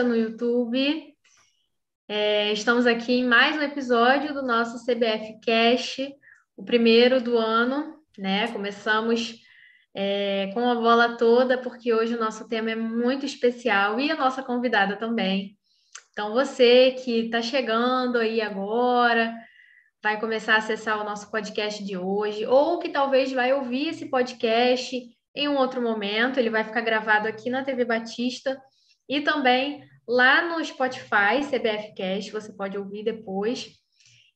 no YouTube. É, estamos aqui em mais um episódio do nosso CBF Cash, o primeiro do ano, né? Começamos é, com a bola toda, porque hoje o nosso tema é muito especial e a nossa convidada também. Então, você que está chegando aí agora, vai começar a acessar o nosso podcast de hoje, ou que talvez vai ouvir esse podcast em um outro momento, ele vai ficar gravado aqui na TV Batista e também lá no Spotify, CBF Cast, você pode ouvir depois.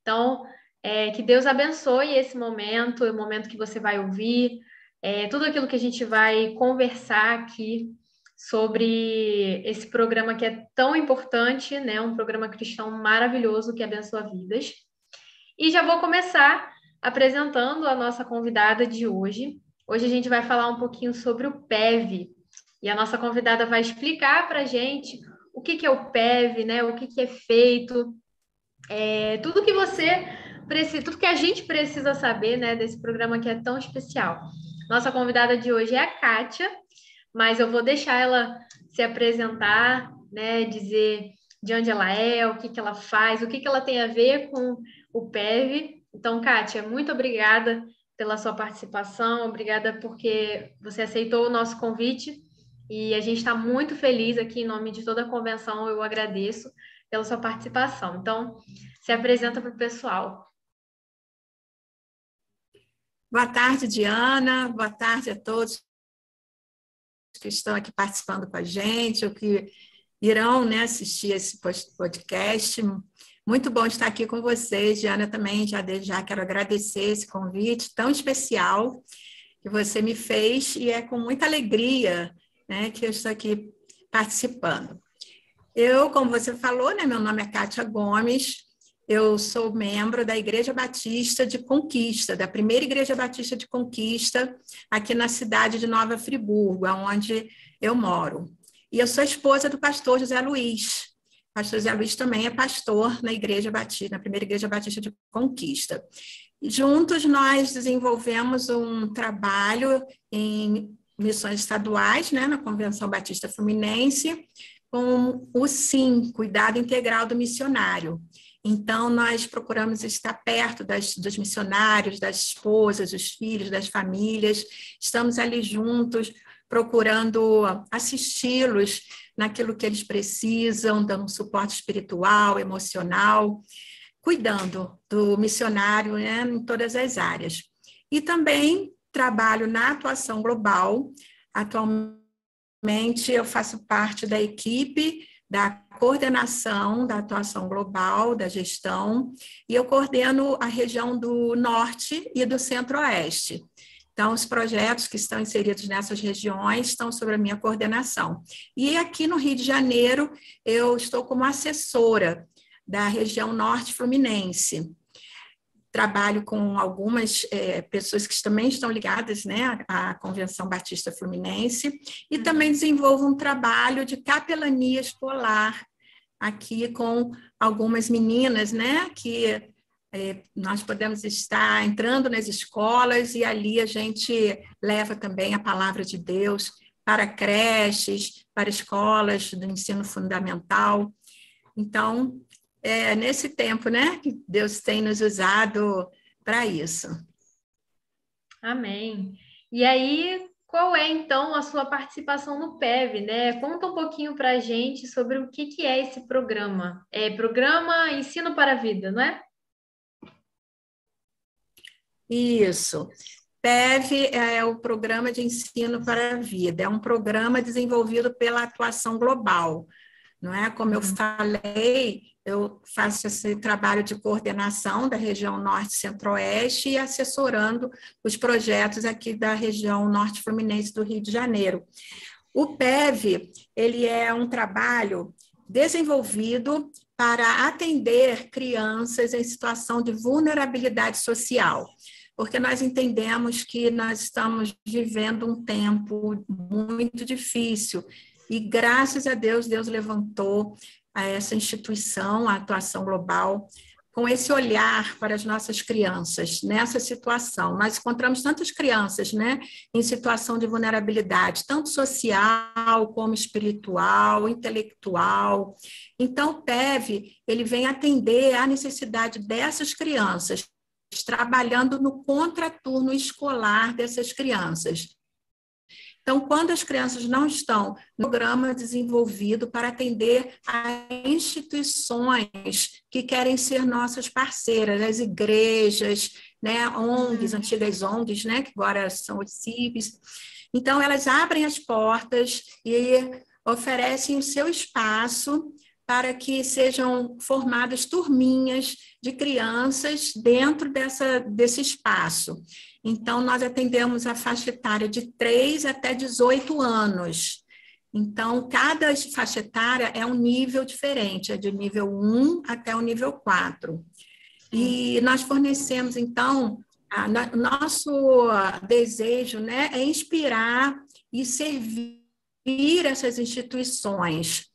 Então, é, que Deus abençoe esse momento, o momento que você vai ouvir, é, tudo aquilo que a gente vai conversar aqui sobre esse programa que é tão importante, né? Um programa cristão maravilhoso que abençoa vidas. E já vou começar apresentando a nossa convidada de hoje. Hoje a gente vai falar um pouquinho sobre o PEV, e a nossa convidada vai explicar para a gente o que, que é o PEV, né? O que, que é feito, é, tudo que você precisa, tudo que a gente precisa saber, né, desse programa que é tão especial. Nossa convidada de hoje é a Kátia, mas eu vou deixar ela se apresentar, né, dizer de onde ela é, o que, que ela faz, o que, que ela tem a ver com o PEV. Então, Kátia, muito obrigada pela sua participação, obrigada porque você aceitou o nosso convite e a gente está muito feliz aqui, em nome de toda a convenção, eu agradeço pela sua participação. Então, se apresenta para o pessoal. Boa tarde, Diana. Boa tarde a todos que estão aqui participando com a gente, ou que irão né, assistir esse podcast. Muito bom estar aqui com vocês, Diana. Também já já quero agradecer esse convite tão especial que você me fez e é com muita alegria né, que eu estou aqui participando. Eu, como você falou, né, meu nome é Kátia Gomes, eu sou membro da Igreja Batista de Conquista, da primeira Igreja Batista de Conquista, aqui na cidade de Nova Friburgo, onde eu moro. E eu sou esposa do pastor José Luiz. O pastor José Luiz também é pastor na Igreja Batista, na primeira Igreja Batista de Conquista. Juntos nós desenvolvemos um trabalho em missões estaduais, né, na Convenção Batista Fluminense, com o SIM, Cuidado Integral do Missionário. Então, nós procuramos estar perto das, dos missionários, das esposas, dos filhos, das famílias, estamos ali juntos, procurando assisti-los naquilo que eles precisam, dando suporte espiritual, emocional, cuidando do missionário né, em todas as áreas. E também trabalho na atuação global. Atualmente, eu faço parte da equipe da coordenação da atuação global, da gestão, e eu coordeno a região do Norte e do Centro-Oeste. Então, os projetos que estão inseridos nessas regiões estão sob a minha coordenação. E aqui no Rio de Janeiro, eu estou como assessora da região Norte Fluminense trabalho com algumas é, pessoas que também estão ligadas né, à Convenção Batista Fluminense e também desenvolvo um trabalho de capelania escolar aqui com algumas meninas, né, que é, nós podemos estar entrando nas escolas e ali a gente leva também a palavra de Deus para creches, para escolas do ensino fundamental. Então, é nesse tempo, né, que Deus tem nos usado para isso. Amém. E aí, qual é então a sua participação no PEV, né? Conta um pouquinho para a gente sobre o que, que é esse programa. É programa Ensino para a Vida, não é? Isso. PEV é o Programa de Ensino para a Vida, é um programa desenvolvido pela atuação global, não é? Como eu uhum. falei, eu faço esse trabalho de coordenação da região Norte Centro-Oeste e assessorando os projetos aqui da região Norte Fluminense do Rio de Janeiro. O PEV, ele é um trabalho desenvolvido para atender crianças em situação de vulnerabilidade social, porque nós entendemos que nós estamos vivendo um tempo muito difícil e graças a Deus, Deus levantou a essa instituição, a atuação global, com esse olhar para as nossas crianças nessa situação. Nós encontramos tantas crianças né, em situação de vulnerabilidade, tanto social como espiritual, intelectual. Então, o PEV ele vem atender à necessidade dessas crianças, trabalhando no contraturno escolar dessas crianças. Então, quando as crianças não estão no programa desenvolvido para atender a instituições que querem ser nossas parceiras, as igrejas, né, ONGs, uhum. antigas ONGs, né, que agora são os CIVs. Então, elas abrem as portas e oferecem o seu espaço para que sejam formadas turminhas de crianças dentro dessa, desse espaço. Então, nós atendemos a faixa etária de 3 até 18 anos. Então, cada faixa etária é um nível diferente, é de nível 1 até o nível 4. E nós fornecemos, então, o nosso desejo né, é inspirar e servir essas instituições.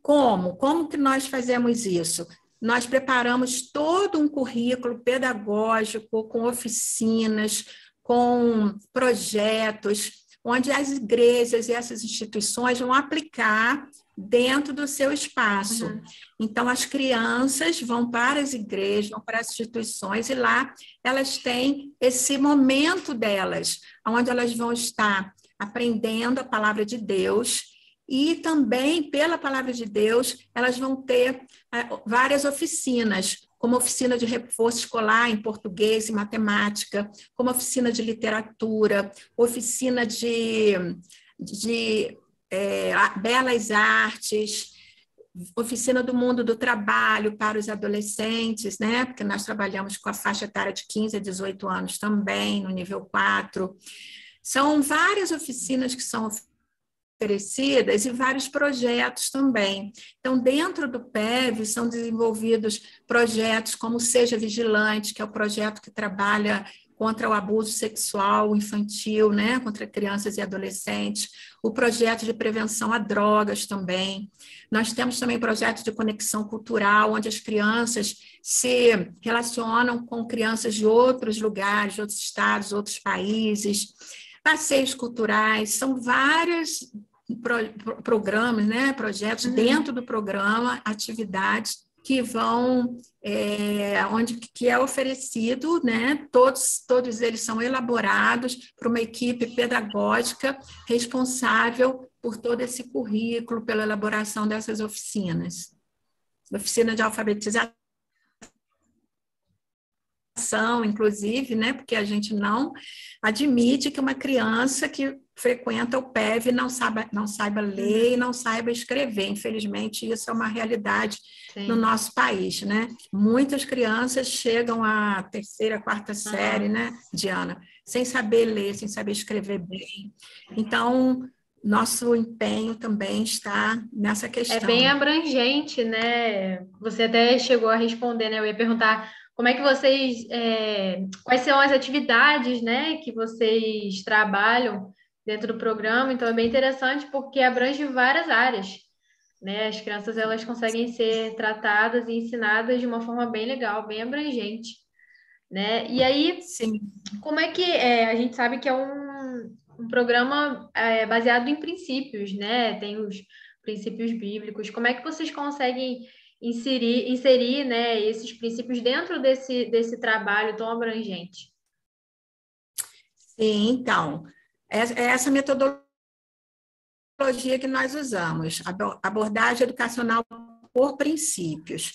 Como? Como que nós fazemos isso? Nós preparamos todo um currículo pedagógico com oficinas, com projetos, onde as igrejas e essas instituições vão aplicar dentro do seu espaço. Uhum. Então, as crianças vão para as igrejas, vão para as instituições, e lá elas têm esse momento delas, onde elas vão estar aprendendo a palavra de Deus e também, pela palavra de Deus, elas vão ter é, várias oficinas, como oficina de reforço escolar em português e matemática, como oficina de literatura, oficina de, de é, belas artes, oficina do mundo do trabalho para os adolescentes, né? Porque nós trabalhamos com a faixa etária de 15 a 18 anos também, no nível 4. São várias oficinas que são oferecidas e vários projetos também. Então, dentro do PEV, são desenvolvidos projetos como Seja Vigilante, que é o projeto que trabalha contra o abuso sexual infantil, né, contra crianças e adolescentes, o projeto de prevenção a drogas também. Nós temos também projetos de conexão cultural, onde as crianças se relacionam com crianças de outros lugares, de outros estados, outros países. Passeios culturais, são várias pro, programas, né, projetos uhum. dentro do programa, atividades que vão é, onde que é oferecido, né? Todos todos eles são elaborados por uma equipe pedagógica responsável por todo esse currículo, pela elaboração dessas oficinas. Oficina de alfabetização inclusive, né? Porque a gente não admite que uma criança que frequenta o PEV não saiba, não saiba ler e não saiba escrever. Infelizmente, isso é uma realidade Sim. no nosso país, né? Muitas crianças chegam à terceira, quarta série, uhum. né, Diana, sem saber ler, sem saber escrever bem. Então, nosso empenho também está nessa questão. É bem abrangente, né? Você até chegou a responder, né? Eu ia perguntar como é que vocês, é, quais são as atividades, né, que vocês trabalham dentro do programa? Então é bem interessante porque abrange várias áreas, né? As crianças elas conseguem ser tratadas e ensinadas de uma forma bem legal, bem abrangente, né? E aí, Sim. como é que é, a gente sabe que é um, um programa é, baseado em princípios, né? Tem os princípios bíblicos. Como é que vocês conseguem inserir, inserir né, esses princípios dentro desse, desse trabalho tão abrangente? Sim, então, é, essa metodologia que nós usamos, abordagem educacional por princípios.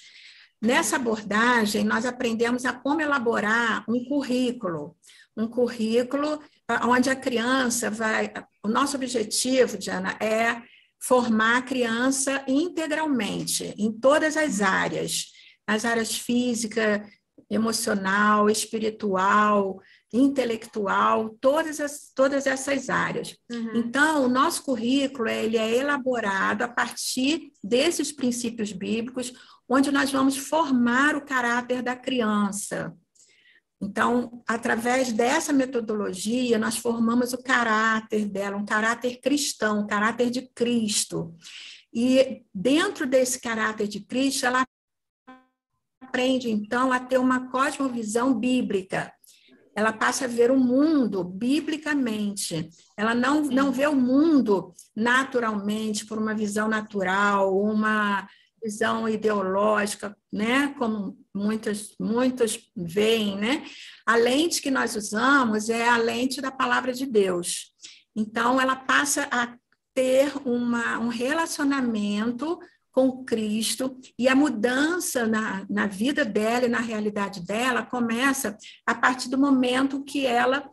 Nessa abordagem, nós aprendemos a como elaborar um currículo, um currículo onde a criança vai. O nosso objetivo, Diana, é formar a criança integralmente, em todas as áreas, as áreas física, emocional, espiritual, intelectual, todas, as, todas essas áreas. Uhum. Então, o nosso currículo ele é elaborado a partir desses princípios bíblicos, onde nós vamos formar o caráter da criança. Então, através dessa metodologia, nós formamos o caráter dela, um caráter cristão, um caráter de Cristo. E dentro desse caráter de Cristo, ela aprende, então, a ter uma cosmovisão bíblica. Ela passa a ver o mundo biblicamente. Ela não, não vê o mundo naturalmente, por uma visão natural, uma visão ideológica, né? como muitos, muitos veem. Né? A lente que nós usamos é a lente da palavra de Deus. Então, ela passa a ter uma, um relacionamento com Cristo e a mudança na, na vida dela e na realidade dela começa a partir do momento que ela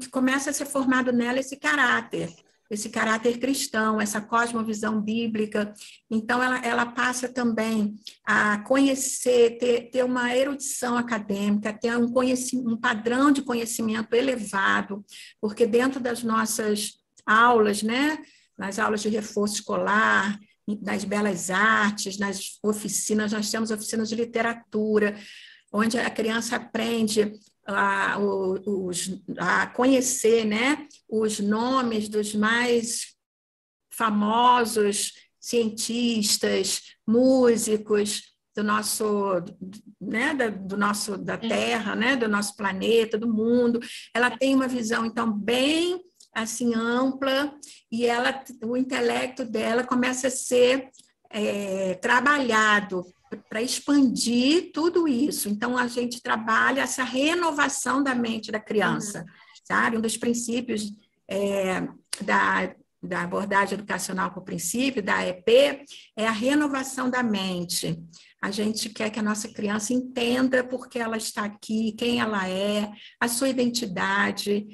que começa a ser formado nela esse caráter, esse caráter cristão, essa cosmovisão bíblica. Então, ela, ela passa também a conhecer, ter, ter uma erudição acadêmica, ter um, um padrão de conhecimento elevado, porque dentro das nossas aulas, né, nas aulas de reforço escolar, nas belas artes, nas oficinas, nós temos oficinas de literatura, onde a criança aprende a, os, a conhecer né, os nomes dos mais famosos cientistas, músicos do nosso, né, da, do nosso da Terra, né, do nosso planeta, do mundo. Ela tem uma visão então bem assim ampla e ela, o intelecto dela começa a ser é, trabalhado para expandir tudo isso. Então a gente trabalha essa renovação da mente da criança, uhum. sabe? Um dos princípios é, da da abordagem educacional por princípio, da EP, é a renovação da mente. A gente quer que a nossa criança entenda por que ela está aqui, quem ela é, a sua identidade,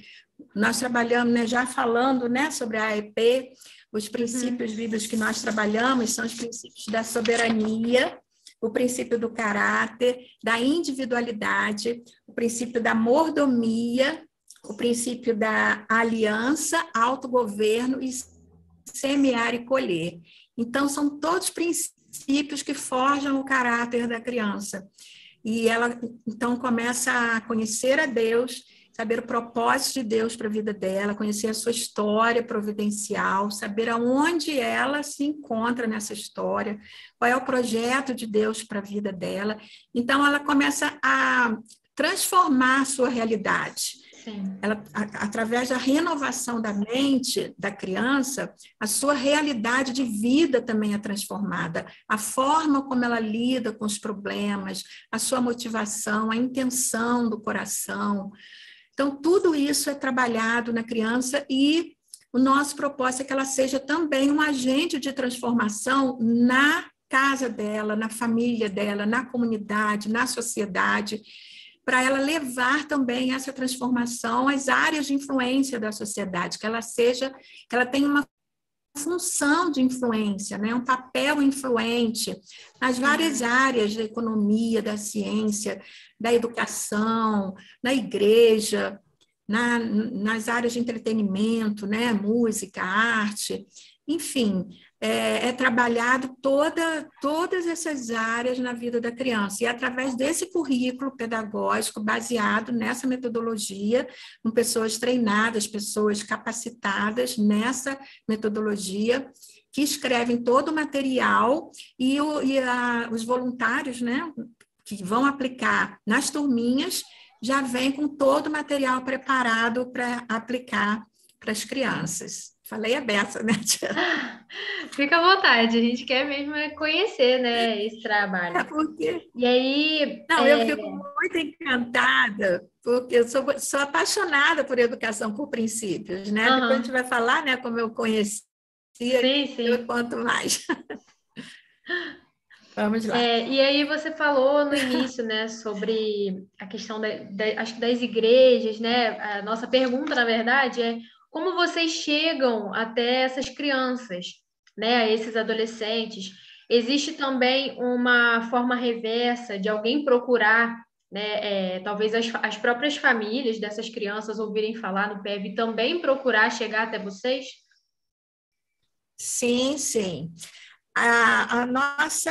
nós trabalhamos, né, já falando né, sobre a AEP, os princípios uhum. bíblicos que nós trabalhamos são os princípios da soberania, o princípio do caráter, da individualidade, o princípio da mordomia, o princípio da aliança, autogoverno e semear e colher. Então, são todos princípios que forjam o caráter da criança. E ela, então, começa a conhecer a Deus saber o propósito de Deus para a vida dela, conhecer a sua história providencial, saber aonde ela se encontra nessa história, qual é o projeto de Deus para a vida dela. Então, ela começa a transformar a sua realidade. Ela, a, através da renovação da mente da criança, a sua realidade de vida também é transformada. A forma como ela lida com os problemas, a sua motivação, a intenção do coração, então, tudo isso é trabalhado na criança e o nosso propósito é que ela seja também um agente de transformação na casa dela, na família dela, na comunidade, na sociedade, para ela levar também essa transformação às áreas de influência da sociedade, que ela seja, que ela tenha uma função de influência, né? um papel influente nas várias uhum. áreas da economia, da ciência, da educação, na igreja, na, nas áreas de entretenimento, né? música, arte, enfim, é, é, trabalhado toda, todas essas áreas na vida da criança. E através desse currículo pedagógico, baseado nessa metodologia, com pessoas treinadas, pessoas capacitadas nessa metodologia, que escrevem todo o material e, o, e a, os voluntários, né, que vão aplicar nas turminhas, já vêm com todo o material preparado para aplicar para as crianças. Falei a beça, né, Tia? Fica à vontade, a gente quer mesmo é conhecer, né, esse trabalho. É porque... E aí... Não, é... eu fico muito encantada, porque eu sou, sou apaixonada por educação por princípios, né? Uhum. Depois a gente vai falar, né, como eu conheci, sim, sim. eu quanto mais. Vamos lá. É, e aí você falou no início, né, sobre a questão da, da, acho que das igrejas, né? A nossa pergunta, na verdade, é como vocês chegam até essas crianças, né, esses adolescentes? Existe também uma forma reversa de alguém procurar, né, é, talvez as, as próprias famílias dessas crianças ouvirem falar no PEV e também procurar chegar até vocês? Sim, sim. A, a, nossa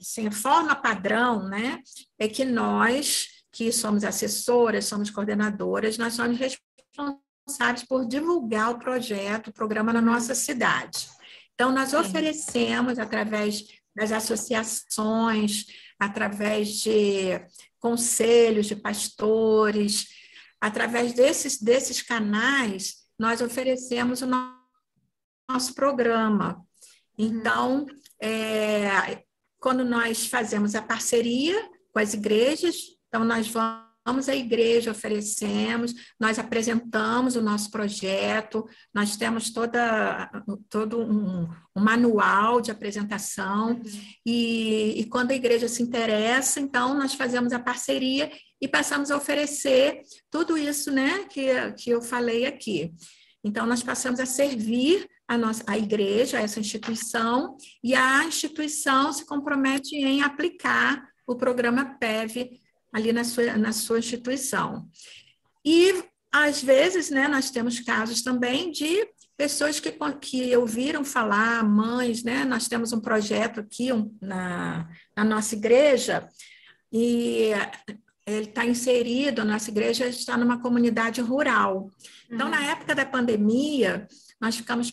assim, forma padrão né, é que nós, que somos assessoras, somos coordenadoras, nós somos responsáveis responsáveis por divulgar o projeto, o programa na nossa cidade. Então, nós oferecemos, através das associações, através de conselhos de pastores, através desses, desses canais, nós oferecemos o nosso programa. Uhum. Então, é, quando nós fazemos a parceria com as igrejas, então nós vamos vamos à igreja, oferecemos, nós apresentamos o nosso projeto, nós temos toda, todo um, um manual de apresentação, uhum. e, e quando a igreja se interessa, então nós fazemos a parceria e passamos a oferecer tudo isso né, que, que eu falei aqui. Então, nós passamos a servir a, nossa, a igreja, essa instituição, e a instituição se compromete em aplicar o programa PEV ali na sua, na sua instituição. E, às vezes, né, nós temos casos também de pessoas que, que ouviram falar, mães, né? Nós temos um projeto aqui um, na, na nossa igreja, e ele está inserido, a nossa igreja está numa comunidade rural. Então, uhum. na época da pandemia, nós ficamos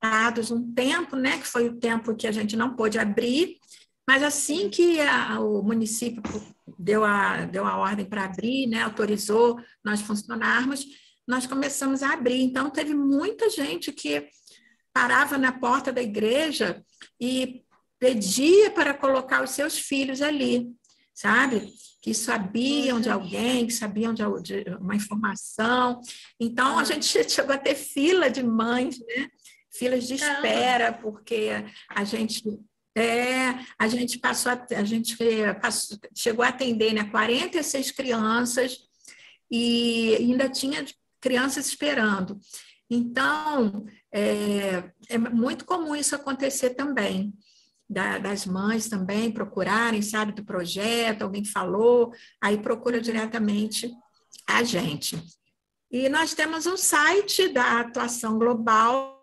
parados um tempo, né, que foi o tempo que a gente não pôde abrir, mas assim que a, o município deu a, deu a ordem para abrir, né, autorizou nós funcionarmos, nós começamos a abrir. Então, teve muita gente que parava na porta da igreja e pedia para colocar os seus filhos ali, sabe? Que sabiam de alguém, que sabiam de, uma informação. Então, a gente chegou a ter fila de mães, né? Filas de espera, porque a gente é, a gente passou, a, a gente passou, chegou a atender né, 46 crianças e ainda tinha crianças esperando. Então, é, é muito comum isso acontecer também, da, das mães também procurarem, sabe, do projeto, alguém falou, aí procura diretamente a gente. E nós temos um site da atuação global,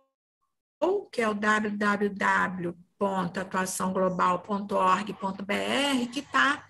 que é o www www.atuaçãoglobal.org.br, que está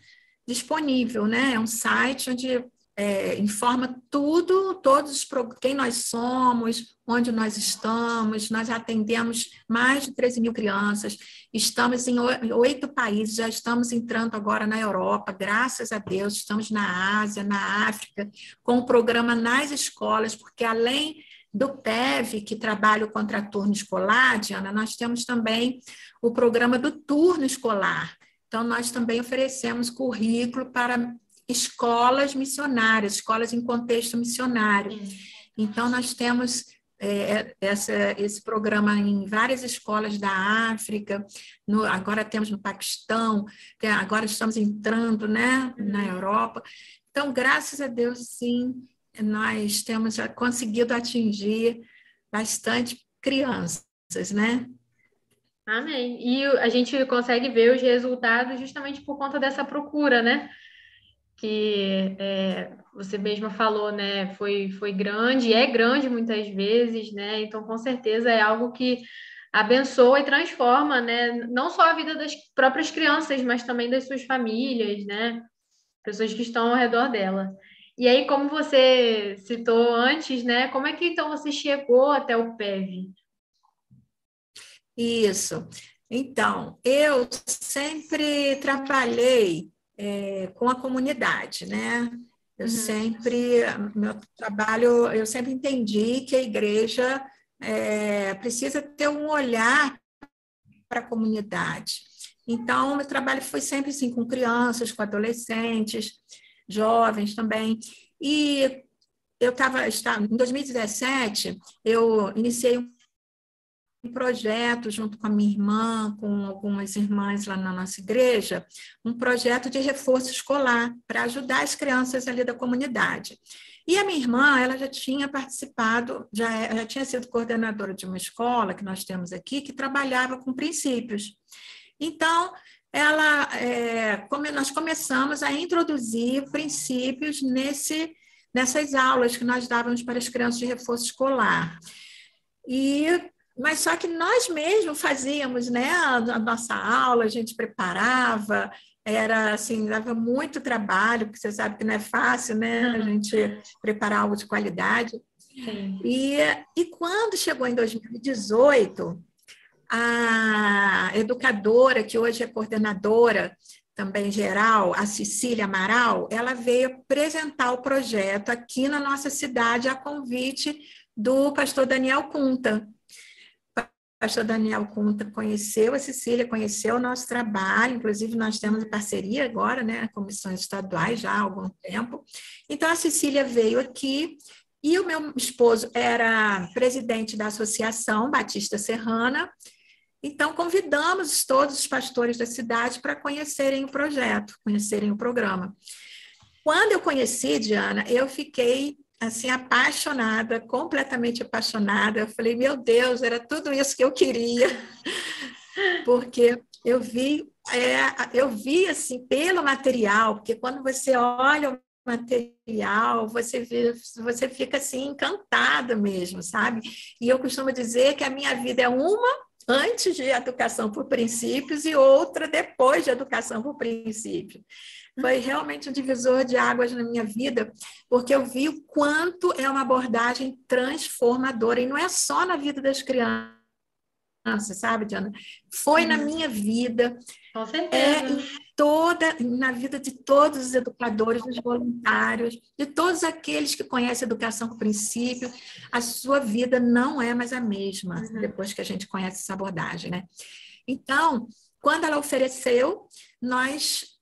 disponível, né? É um site onde é, informa tudo, todos quem nós somos, onde nós estamos. Nós atendemos mais de 13 mil crianças, estamos em oito países, já estamos entrando agora na Europa, graças a Deus, estamos na Ásia, na África, com o programa nas escolas, porque além do PEV, que trabalha o contraturno escolar, Diana, nós temos também o programa do turno escolar. Então, nós também oferecemos currículo para escolas missionárias, escolas em contexto missionário. Então, nós temos é, essa, esse programa em várias escolas da África, no, agora temos no Paquistão, agora estamos entrando né, na Europa. Então, graças a Deus, sim, nós temos conseguido atingir bastante crianças, né? Amém. E a gente consegue ver os resultados justamente por conta dessa procura, né? Que é, você mesma falou, né? Foi, foi grande, é grande muitas vezes, né? Então, com certeza é algo que abençoa e transforma, né? Não só a vida das próprias crianças, mas também das suas famílias, né? Pessoas que estão ao redor dela. E aí, como você citou antes, né? Como é que então você chegou até o PEV? Isso. Então, eu sempre trabalhei é, com a comunidade, né? Eu uhum. sempre, meu trabalho, eu sempre entendi que a igreja é, precisa ter um olhar para a comunidade. Então, meu trabalho foi sempre assim, com crianças, com adolescentes, jovens também. E eu estava, em 2017, eu iniciei um projeto junto com a minha irmã, com algumas irmãs lá na nossa igreja, um projeto de reforço escolar para ajudar as crianças ali da comunidade. E a minha irmã, ela já tinha participado, já, já tinha sido coordenadora de uma escola que nós temos aqui, que trabalhava com princípios. Então, ela, é, nós começamos a introduzir princípios nesse, nessas aulas que nós dávamos para as crianças de reforço escolar. E mas só que nós mesmos fazíamos, né, a, nossa aula, a gente preparava, era assim, dava muito trabalho, porque você sabe que não é fácil, né, a gente preparar algo de qualidade. Sim. E, e quando chegou em 2018, a educadora, que hoje é coordenadora também geral, a Cecília Amaral, ela veio apresentar o projeto aqui na nossa cidade a convite do pastor Daniel Cunta. Pastor Daniel Cunta conheceu a Cecília, conheceu o nosso trabalho, inclusive nós temos parceria agora, né, comissões estaduais já há algum tempo. Então a Cecília veio aqui e o meu esposo era presidente da Associação Batista Serrana, então, convidamos todos os pastores da cidade para conhecerem o projeto, conhecerem o programa. Quando eu conheci, Diana, eu fiquei assim apaixonada, completamente apaixonada. Eu falei, meu Deus, era tudo isso que eu queria, porque eu vi, é, eu vi assim pelo material, porque quando você olha o material, você vê, você fica assim encantada mesmo, sabe? E eu costumo dizer que a minha vida é uma antes de educação por princípios e outra depois de educação por princípio. Foi realmente um divisor de águas na minha vida, porque eu vi o quanto é uma abordagem transformadora, e não é só na vida das crianças, sabe, Diana? Foi na minha vida. Com certeza. É, toda na vida de todos os educadores, dos voluntários, de todos aqueles que conhecem a educação com princípio, a sua vida não é mais a mesma uhum. depois que a gente conhece essa abordagem, né? Então, quando ela ofereceu, nós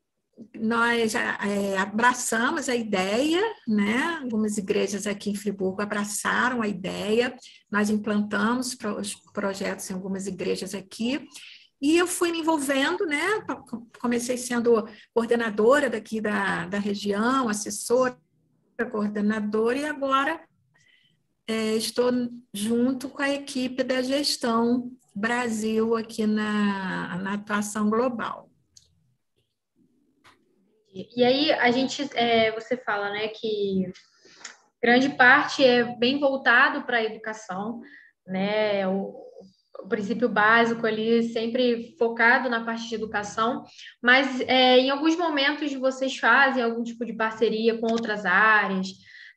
nós é, abraçamos a ideia, né? Algumas igrejas aqui em Friburgo abraçaram a ideia, nós implantamos os projetos em algumas igrejas aqui, e eu fui me envolvendo, né? Comecei sendo coordenadora daqui da, da região, assessora, coordenadora, e agora é, estou junto com a equipe da gestão Brasil aqui na, na atuação global. E aí a gente, é, você fala, né, que grande parte é bem voltado para a educação, né? O, o princípio básico ali, sempre focado na parte de educação, mas é, em alguns momentos vocês fazem algum tipo de parceria com outras áreas,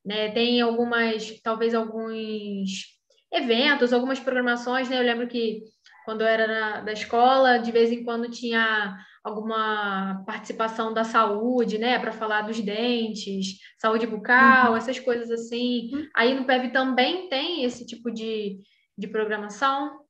né? Tem algumas, talvez alguns eventos, algumas programações, né? Eu lembro que quando eu era na, da escola, de vez em quando tinha alguma participação da saúde, né, para falar dos dentes, saúde bucal, uhum. essas coisas assim. Uhum. Aí no PEV também tem esse tipo de, de programação?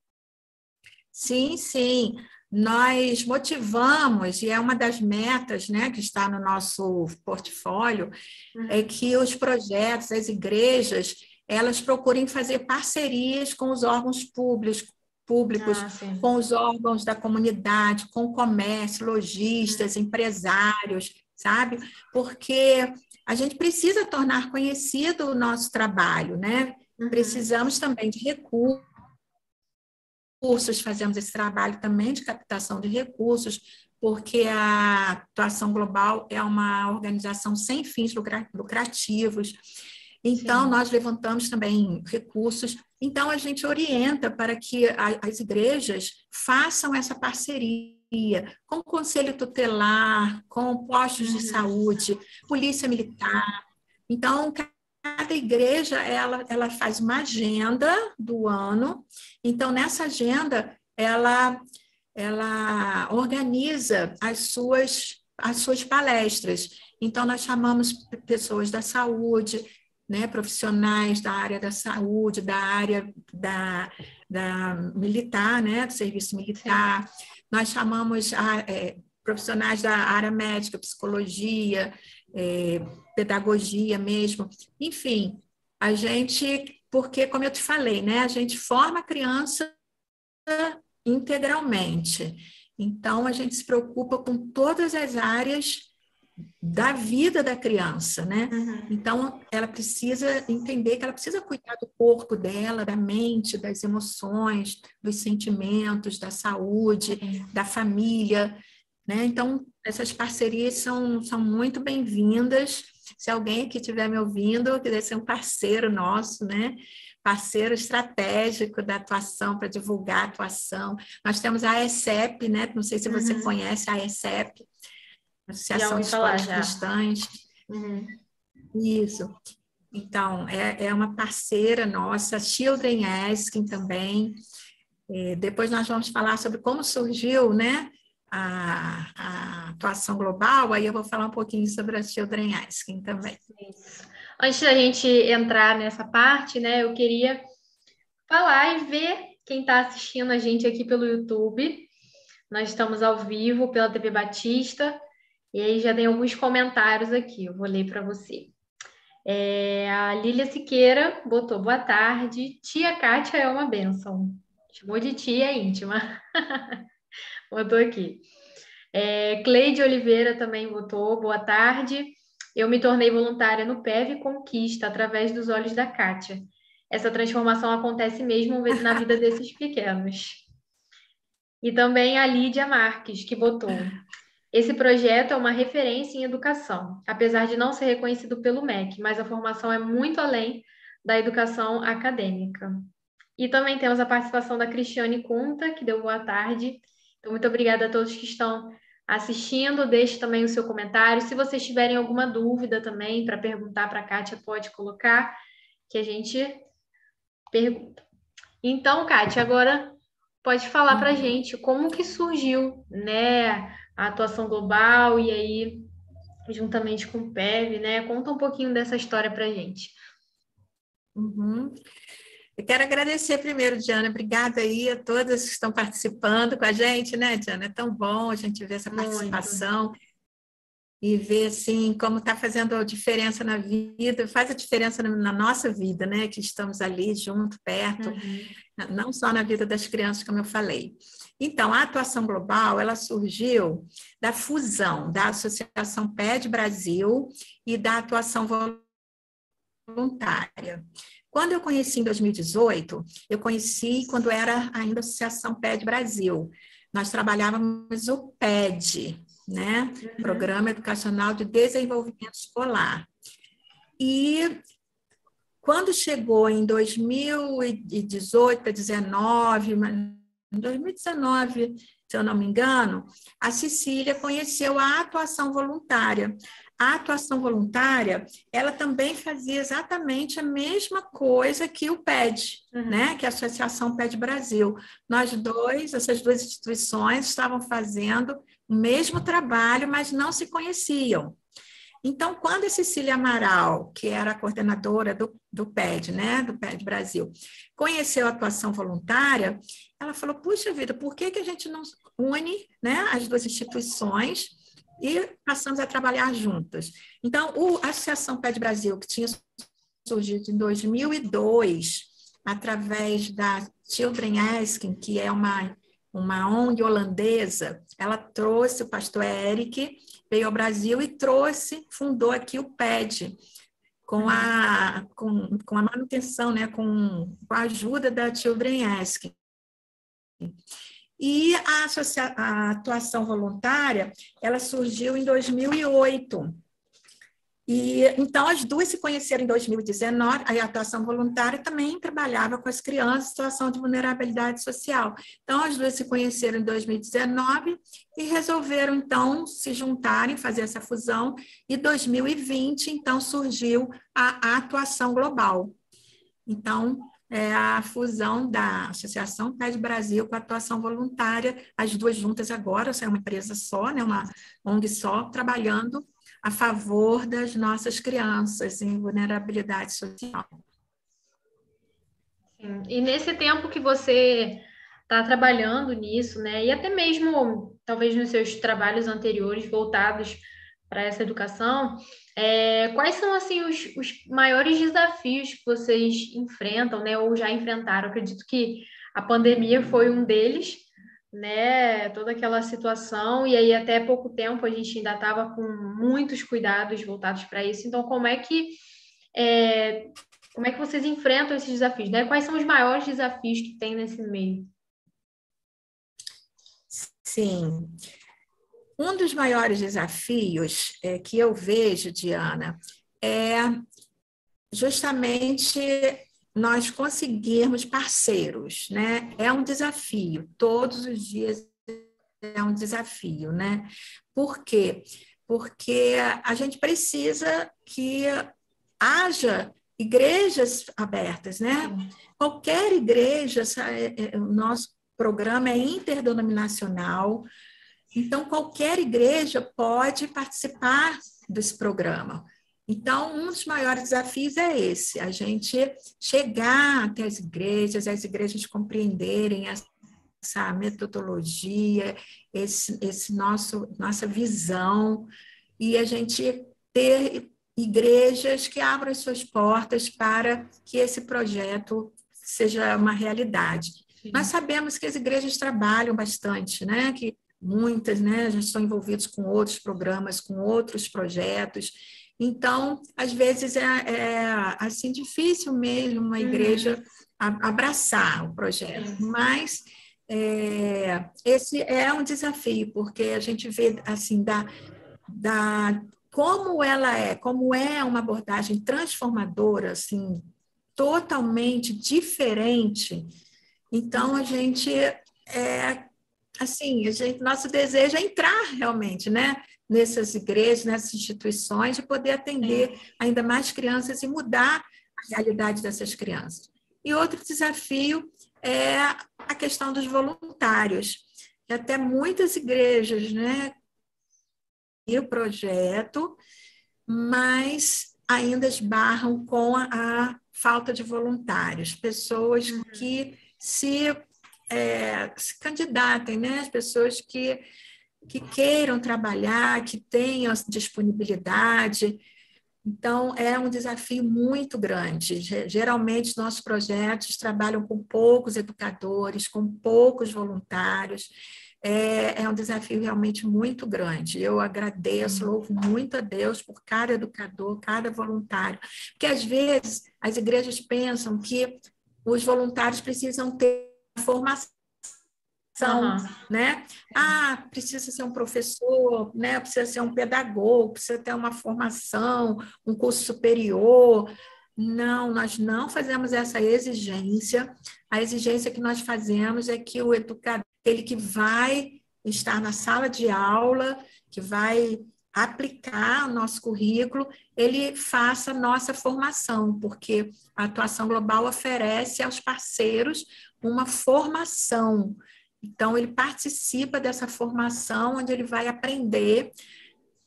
Sim, sim. Nós motivamos, e é uma das metas né, que está no nosso portfólio, uhum. é que os projetos, as igrejas, elas procurem fazer parcerias com os órgãos públicos, públicos, ah, com os órgãos da comunidade, com o comércio, lojistas, uhum. empresários, sabe? Porque a gente precisa tornar conhecido o nosso trabalho, né? Uhum. Precisamos também de recursos recursos, fazemos esse trabalho também de captação de recursos, porque a atuação global é uma organização sem fins lucrativos. Então, Sim. nós levantamos também recursos. Então, a gente orienta para que as igrejas façam essa parceria com o conselho tutelar, com postos de uhum. saúde, polícia militar. Então, cada igreja ela, ela faz uma agenda do ano. Então, nessa agenda, ela, ela organiza as suas, as suas palestras. Então, nós chamamos pessoas da saúde, né, profissionais da área da saúde, da área da, da militar, né, do serviço militar. Sim. Nós chamamos a, é, profissionais da área médica, psicologia, é, pedagogia mesmo. Enfim, a gente, porque, como eu te falei, né, a gente forma a criança integralmente. Então, a gente se preocupa com todas as áreas da vida da criança, né? Uhum. Então, ela precisa entender que ela precisa cuidar do corpo dela, da mente, das emoções, dos sentimentos, da saúde, uhum. da família, né? Então, essas parcerias são, são muito bem-vindas. Se alguém aqui estiver me ouvindo, quiser ser um parceiro nosso, né? parceiro estratégico da atuação, para divulgar a atuação. Nós temos a ESEP, né? não sei se você uhum. conhece a ESEP, Associação de Escolas Cristãs. Uhum. Isso. Então, é, é uma parceira nossa, Children Asking também. É, depois nós vamos falar sobre como surgiu né, a, a, atuação global, aí eu vou falar um pouquinho sobre a Children Asking também. Isso. Antes da gente entrar nessa parte, né, eu queria falar e ver quem está assistindo a gente aqui pelo YouTube. Nós estamos ao vivo pela TV Batista, e aí já tem alguns comentários aqui, eu vou ler para você. É, a Lília Siqueira botou boa tarde. Tia Kátia é uma bênção. Chamou de tia íntima. botou aqui. É, Cleide Oliveira também votou. Boa tarde. Eu me tornei voluntária no PEV Conquista através dos olhos da Kátia. Essa transformação acontece mesmo na vida desses pequenos. E também a Lídia Marques, que botou. Esse projeto é uma referência em educação, apesar de não ser reconhecido pelo MEC, mas a formação é muito além da educação acadêmica. E também temos a participação da Cristiane Conta, que deu boa tarde. Então, muito obrigada a todos que estão assistindo. Deixe também o seu comentário. Se vocês tiverem alguma dúvida também para perguntar para a Kátia, pode colocar, que a gente pergunta. Então, Kátia, agora pode falar para a uhum. gente como que surgiu né, a atuação global e aí juntamente com o PEV, né? Conta um pouquinho dessa história para a gente. Uhum. Eu quero agradecer primeiro, Diana. Obrigada aí a todas que estão participando com a gente, né, Diana? É tão bom a gente ver essa participação Muito. e ver assim como está fazendo a diferença na vida, faz a diferença na nossa vida, né? Que estamos ali junto, perto, uhum. não só na vida das crianças, como eu falei. Então, a atuação global, ela surgiu da fusão da Associação PED Brasil e da atuação voluntária. Quando eu conheci em 2018, eu conheci quando era ainda Associação PED Brasil. Nós trabalhávamos o PED, né? Uhum. Programa Educacional de Desenvolvimento Escolar. E quando chegou em 2018 para 2019, em 2019, se eu não me engano, a Cecília conheceu a atuação voluntária. A atuação voluntária, ela também fazia exatamente a mesma coisa que o PED, uhum. né? Que é a Associação PED Brasil. Nós dois, essas duas instituições, estavam fazendo o mesmo trabalho, mas não se conheciam. Então, quando a Cecília Amaral, que era a coordenadora do, do PED, né, do PED Brasil, conheceu a atuação voluntária, ela falou: puxa vida, por que, que a gente não une né, as duas instituições e passamos a trabalhar juntas? Então, o, a Associação PED Brasil, que tinha surgido em 2002, através da Children Asking, que é uma, uma ONG holandesa, ela trouxe o pastor Eric veio ao Brasil e trouxe, fundou aqui o PED, com a, com, com a manutenção, né, com, com a ajuda da Children Ask. E a, a atuação voluntária, ela surgiu em 2008, e então as duas se conheceram em 2019. A atuação voluntária também trabalhava com as crianças em situação de vulnerabilidade social. Então as duas se conheceram em 2019 e resolveram então se juntarem, fazer essa fusão. E 2020 então surgiu a atuação global. Então é a fusão da Associação PED Brasil com a atuação voluntária, as duas juntas agora, é uma empresa só, né, uma ONG só, trabalhando a favor das nossas crianças em vulnerabilidade social. Sim. E nesse tempo que você está trabalhando nisso, né, e até mesmo talvez nos seus trabalhos anteriores voltados para essa educação, é, quais são assim os, os, maiores desafios que vocês enfrentam, né, ou já enfrentaram? acredito que a pandemia foi um deles, né, toda aquela situação, e aí até pouco tempo a gente ainda estava com muitos cuidados voltados para isso. Então, como é que é, como é que vocês enfrentam esses desafios? Né? Quais são os maiores desafios que tem nesse meio? Sim. Um dos maiores desafios é, que eu vejo, Diana, é justamente nós conseguirmos parceiros, né? É um desafio, todos os dias é um desafio, né? Por quê? Porque a gente precisa que haja igrejas abertas, né? Qualquer igreja, é, é, o nosso programa é interdenominacional, Então, qualquer igreja pode participar desse programa. Então, um dos maiores desafios é esse, a gente chegar até as igrejas, as igrejas compreenderem essa metodologia, esse, esse nosso nossa visão e a gente ter igrejas que abram as suas portas para que esse projeto seja uma realidade. Sim. Nós sabemos que as igrejas trabalham bastante, né? Que muitas, né, já estão envolvidas com outros programas, com outros projetos então, às vezes é, é assim difícil mesmo uma igreja uhum. abraçar o projeto, mas é, esse é um desafio porque a gente vê assim da, da como ela é, como é uma abordagem transformadora, assim totalmente diferente. Então a gente é assim, a gente, nosso desejo é entrar realmente, né? nessas igrejas, nessas instituições, de poder atender ainda mais crianças e mudar a realidade dessas crianças. E outro desafio é a questão dos voluntários. E até muitas igrejas, né, e o projeto, mas ainda esbarram com a, a falta de voluntários, pessoas uhum. que se, é, se candidatem, né, as pessoas que que queiram trabalhar, que tenham disponibilidade. Então, é um desafio muito grande. Geralmente, nossos projetos trabalham com poucos educadores, com poucos voluntários. É, é, um desafio realmente muito grande. Eu agradeço, uhum. louvo muito a Deus por cada educador, cada voluntário. Porque, às vezes, as igrejas pensam que os voluntários precisam ter formação Uhum. né? Ah, precisa ser um professor, né? Precisa ser um pedagogo, precisa ter uma formação, um curso superior. Não, nós não fazemos essa exigência. A exigência que nós fazemos é que o educador, ele que vai estar na sala de aula, que vai aplicar o nosso currículo, ele faça nossa formação, porque a atuação global oferece aos parceiros uma formação então, ele participa dessa formação, onde ele vai aprender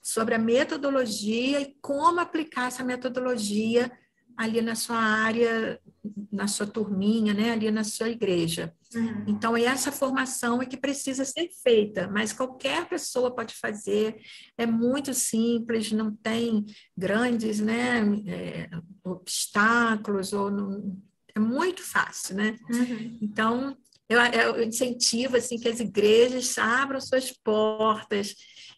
sobre a metodologia e como aplicar essa metodologia ali na sua área, na sua turminha, né, ali na sua igreja. Uhum. Então, essa formação é que precisa ser feita, mas qualquer pessoa pode fazer, é muito simples, não tem grandes né, é, obstáculos, ou não, é muito fácil, né? Uhum. Então, eu, eu incentivo assim, que as igrejas abram suas portas,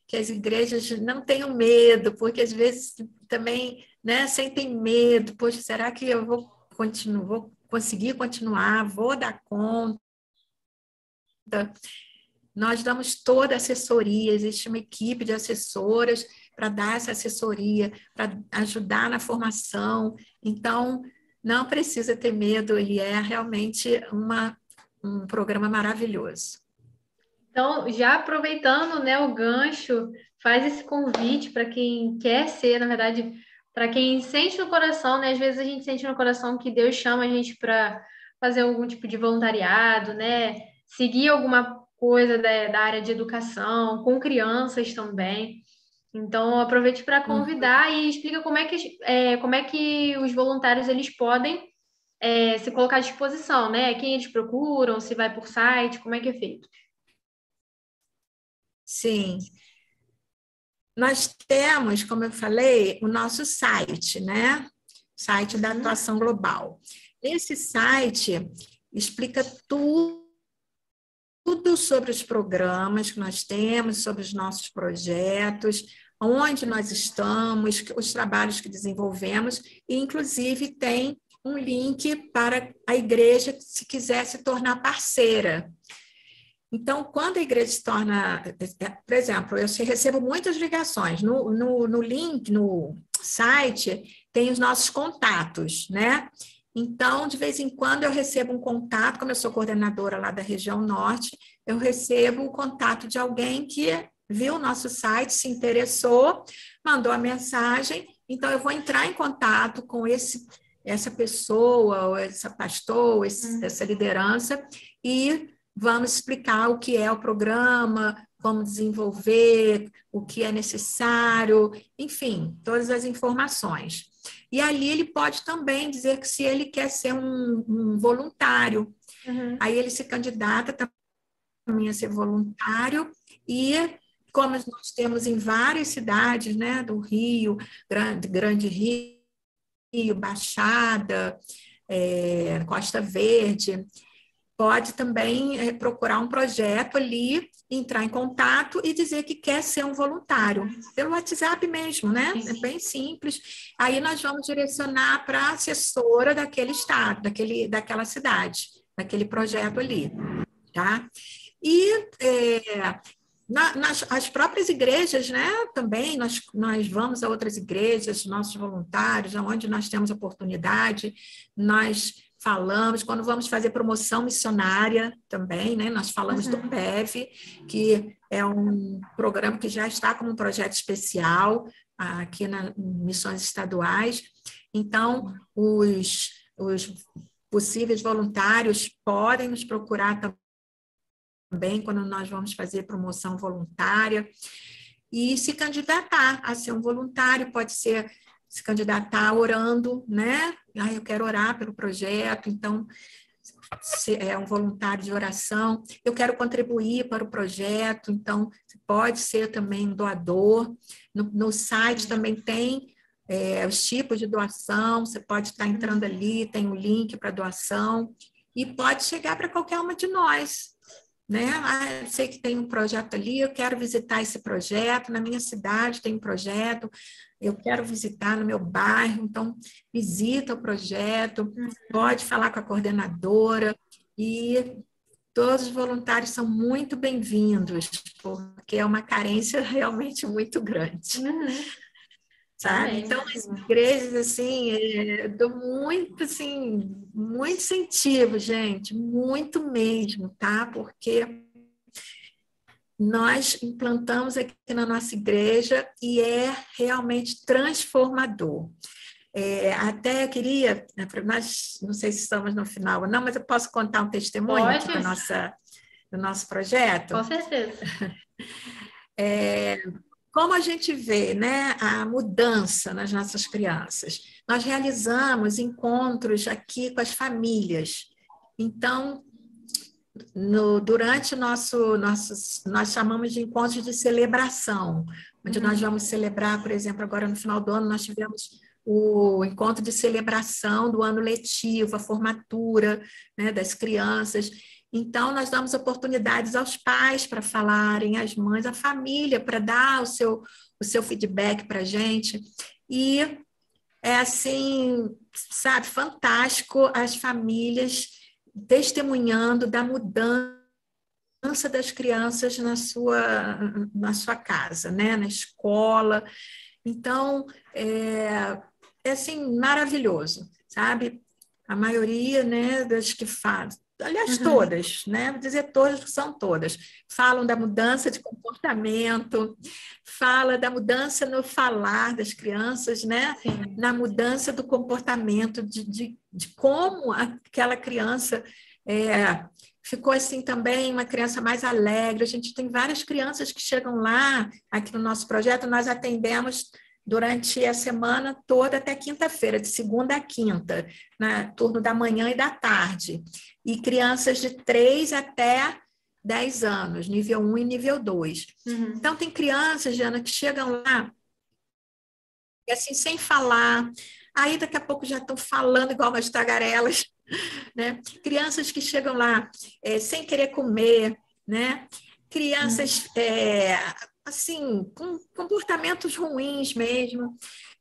que as igrejas não tenham medo, porque às vezes também né, sentem medo. Poxa, será que eu vou, continuar, vou conseguir continuar? Vou dar conta? Nós damos toda a assessoria, existe uma equipe de assessoras para dar essa assessoria, para ajudar na formação. Então, não precisa ter medo, ele é realmente uma um programa maravilhoso. Então, já aproveitando né, o gancho, faz esse convite para quem quer ser, na verdade, para quem sente no coração, né? Às vezes a gente sente no coração que Deus chama a gente para fazer algum tipo de voluntariado, né? Seguir alguma coisa da, da área de educação, com crianças também. Então, aproveite para convidar uhum. e explica como é, que, é, como é que os voluntários eles podem é, se colocar à disposição, né? Quem eles procuram, se vai por site, como é que é feito? Sim. Nós temos, como eu falei, o nosso site, né? Site da atuação global. Esse site explica tudo tudo sobre os programas que nós temos, sobre os nossos projetos, onde nós estamos, os trabalhos que desenvolvemos, e inclusive tem um link para a igreja se quiser se tornar parceira. Então, quando a igreja se torna, por exemplo, eu recebo muitas ligações. No, no, no link, no site, tem os nossos contatos, né? Então, de vez em quando eu recebo um contato, como eu sou coordenadora lá da região norte, eu recebo o contato de alguém que viu o nosso site, se interessou, mandou a mensagem, então eu vou entrar em contato com esse essa pessoa, ou essa pastor, ou esse, uhum. essa liderança, e vamos explicar o que é o programa, como desenvolver, o que é necessário, enfim, todas as informações. E ali ele pode também dizer que se ele quer ser um, um voluntário, uhum. aí ele se candidata também a ser voluntário e como nós temos em várias cidades, né, do Rio, Grande, Grande Rio, Baixada, é, Costa Verde, pode também é, procurar um projeto ali, entrar em contato e dizer que quer ser um voluntário, pelo WhatsApp mesmo, né? É bem simples. Aí nós vamos direcionar para a assessora daquele estado, daquele, daquela cidade, daquele projeto ali, tá? E é, na, nas as próprias igrejas, né, também, nós, nós vamos a outras igrejas, nossos voluntários, onde nós temos oportunidade, nós falamos, quando vamos fazer promoção missionária também, né, nós falamos uhum. do PEV, que é um programa que já está como um projeto especial aqui nas missões estaduais, então, os, os possíveis voluntários podem nos procurar também também quando nós vamos fazer promoção voluntária e se candidatar a ser um voluntário, pode ser se candidatar orando, né? Ah, eu quero orar pelo projeto, então é um voluntário de oração. Eu quero contribuir para o projeto, então pode ser também um doador. No, no site também tem é, os tipos de doação, você pode estar entrando ali, tem o um link para doação, e pode chegar para qualquer uma de nós né? Ah, eu sei que tem um projeto ali, eu quero visitar esse projeto, na minha cidade tem um projeto, eu quero visitar no meu bairro, então visita o projeto, uhum. pode falar com a coordenadora e todos os voluntários são muito bem-vindos, porque é uma carência realmente muito grande. Uhum sabe? Então, as igrejas, assim, é, dou muito, assim, muito incentivo, gente, muito mesmo, tá? Porque nós implantamos aqui na nossa igreja e é realmente transformador. É, até queria, né, nós não sei se estamos no final ou não, mas eu posso contar um testemunho da nossa, do nosso projeto? Com certeza. É, como a gente vê né, a mudança nas nossas crianças? Nós realizamos encontros aqui com as famílias. Então, no, durante nosso, nossos, nós chamamos de encontros de celebração, onde uhum. nós vamos celebrar, por exemplo, agora no final do ano, nós tivemos o encontro de celebração do ano letivo, a formatura né, das crianças. Então, nós damos oportunidades aos pais para falarem, às mães, à família, para dar o seu, o seu feedback para a gente. E é assim, sabe, fantástico as famílias testemunhando da mudança das crianças na sua, na sua casa, né? na escola. Então, é, é assim, maravilhoso, sabe? A maioria né, das que fazem aliás, uhum. todas, né? Vou dizer todas, são todas. Falam da mudança de comportamento, fala da mudança no falar das crianças, né? Sim. Na mudança do comportamento, de, de, de como aquela criança é, ficou assim também, uma criança mais alegre. A gente tem várias crianças que chegam lá, aqui no nosso projeto, nós atendemos durante a semana toda até quinta-feira, de segunda a quinta, na turno da manhã e da tarde. E crianças de 3 até 10 anos, nível 1 e nível 2. Uhum. Então, tem crianças, Jana, que chegam lá, e assim, sem falar, aí daqui a pouco já estão falando igual umas tagarelas, né? Crianças que chegam lá é, sem querer comer, né? Crianças uhum. é, assim, com comportamentos ruins mesmo.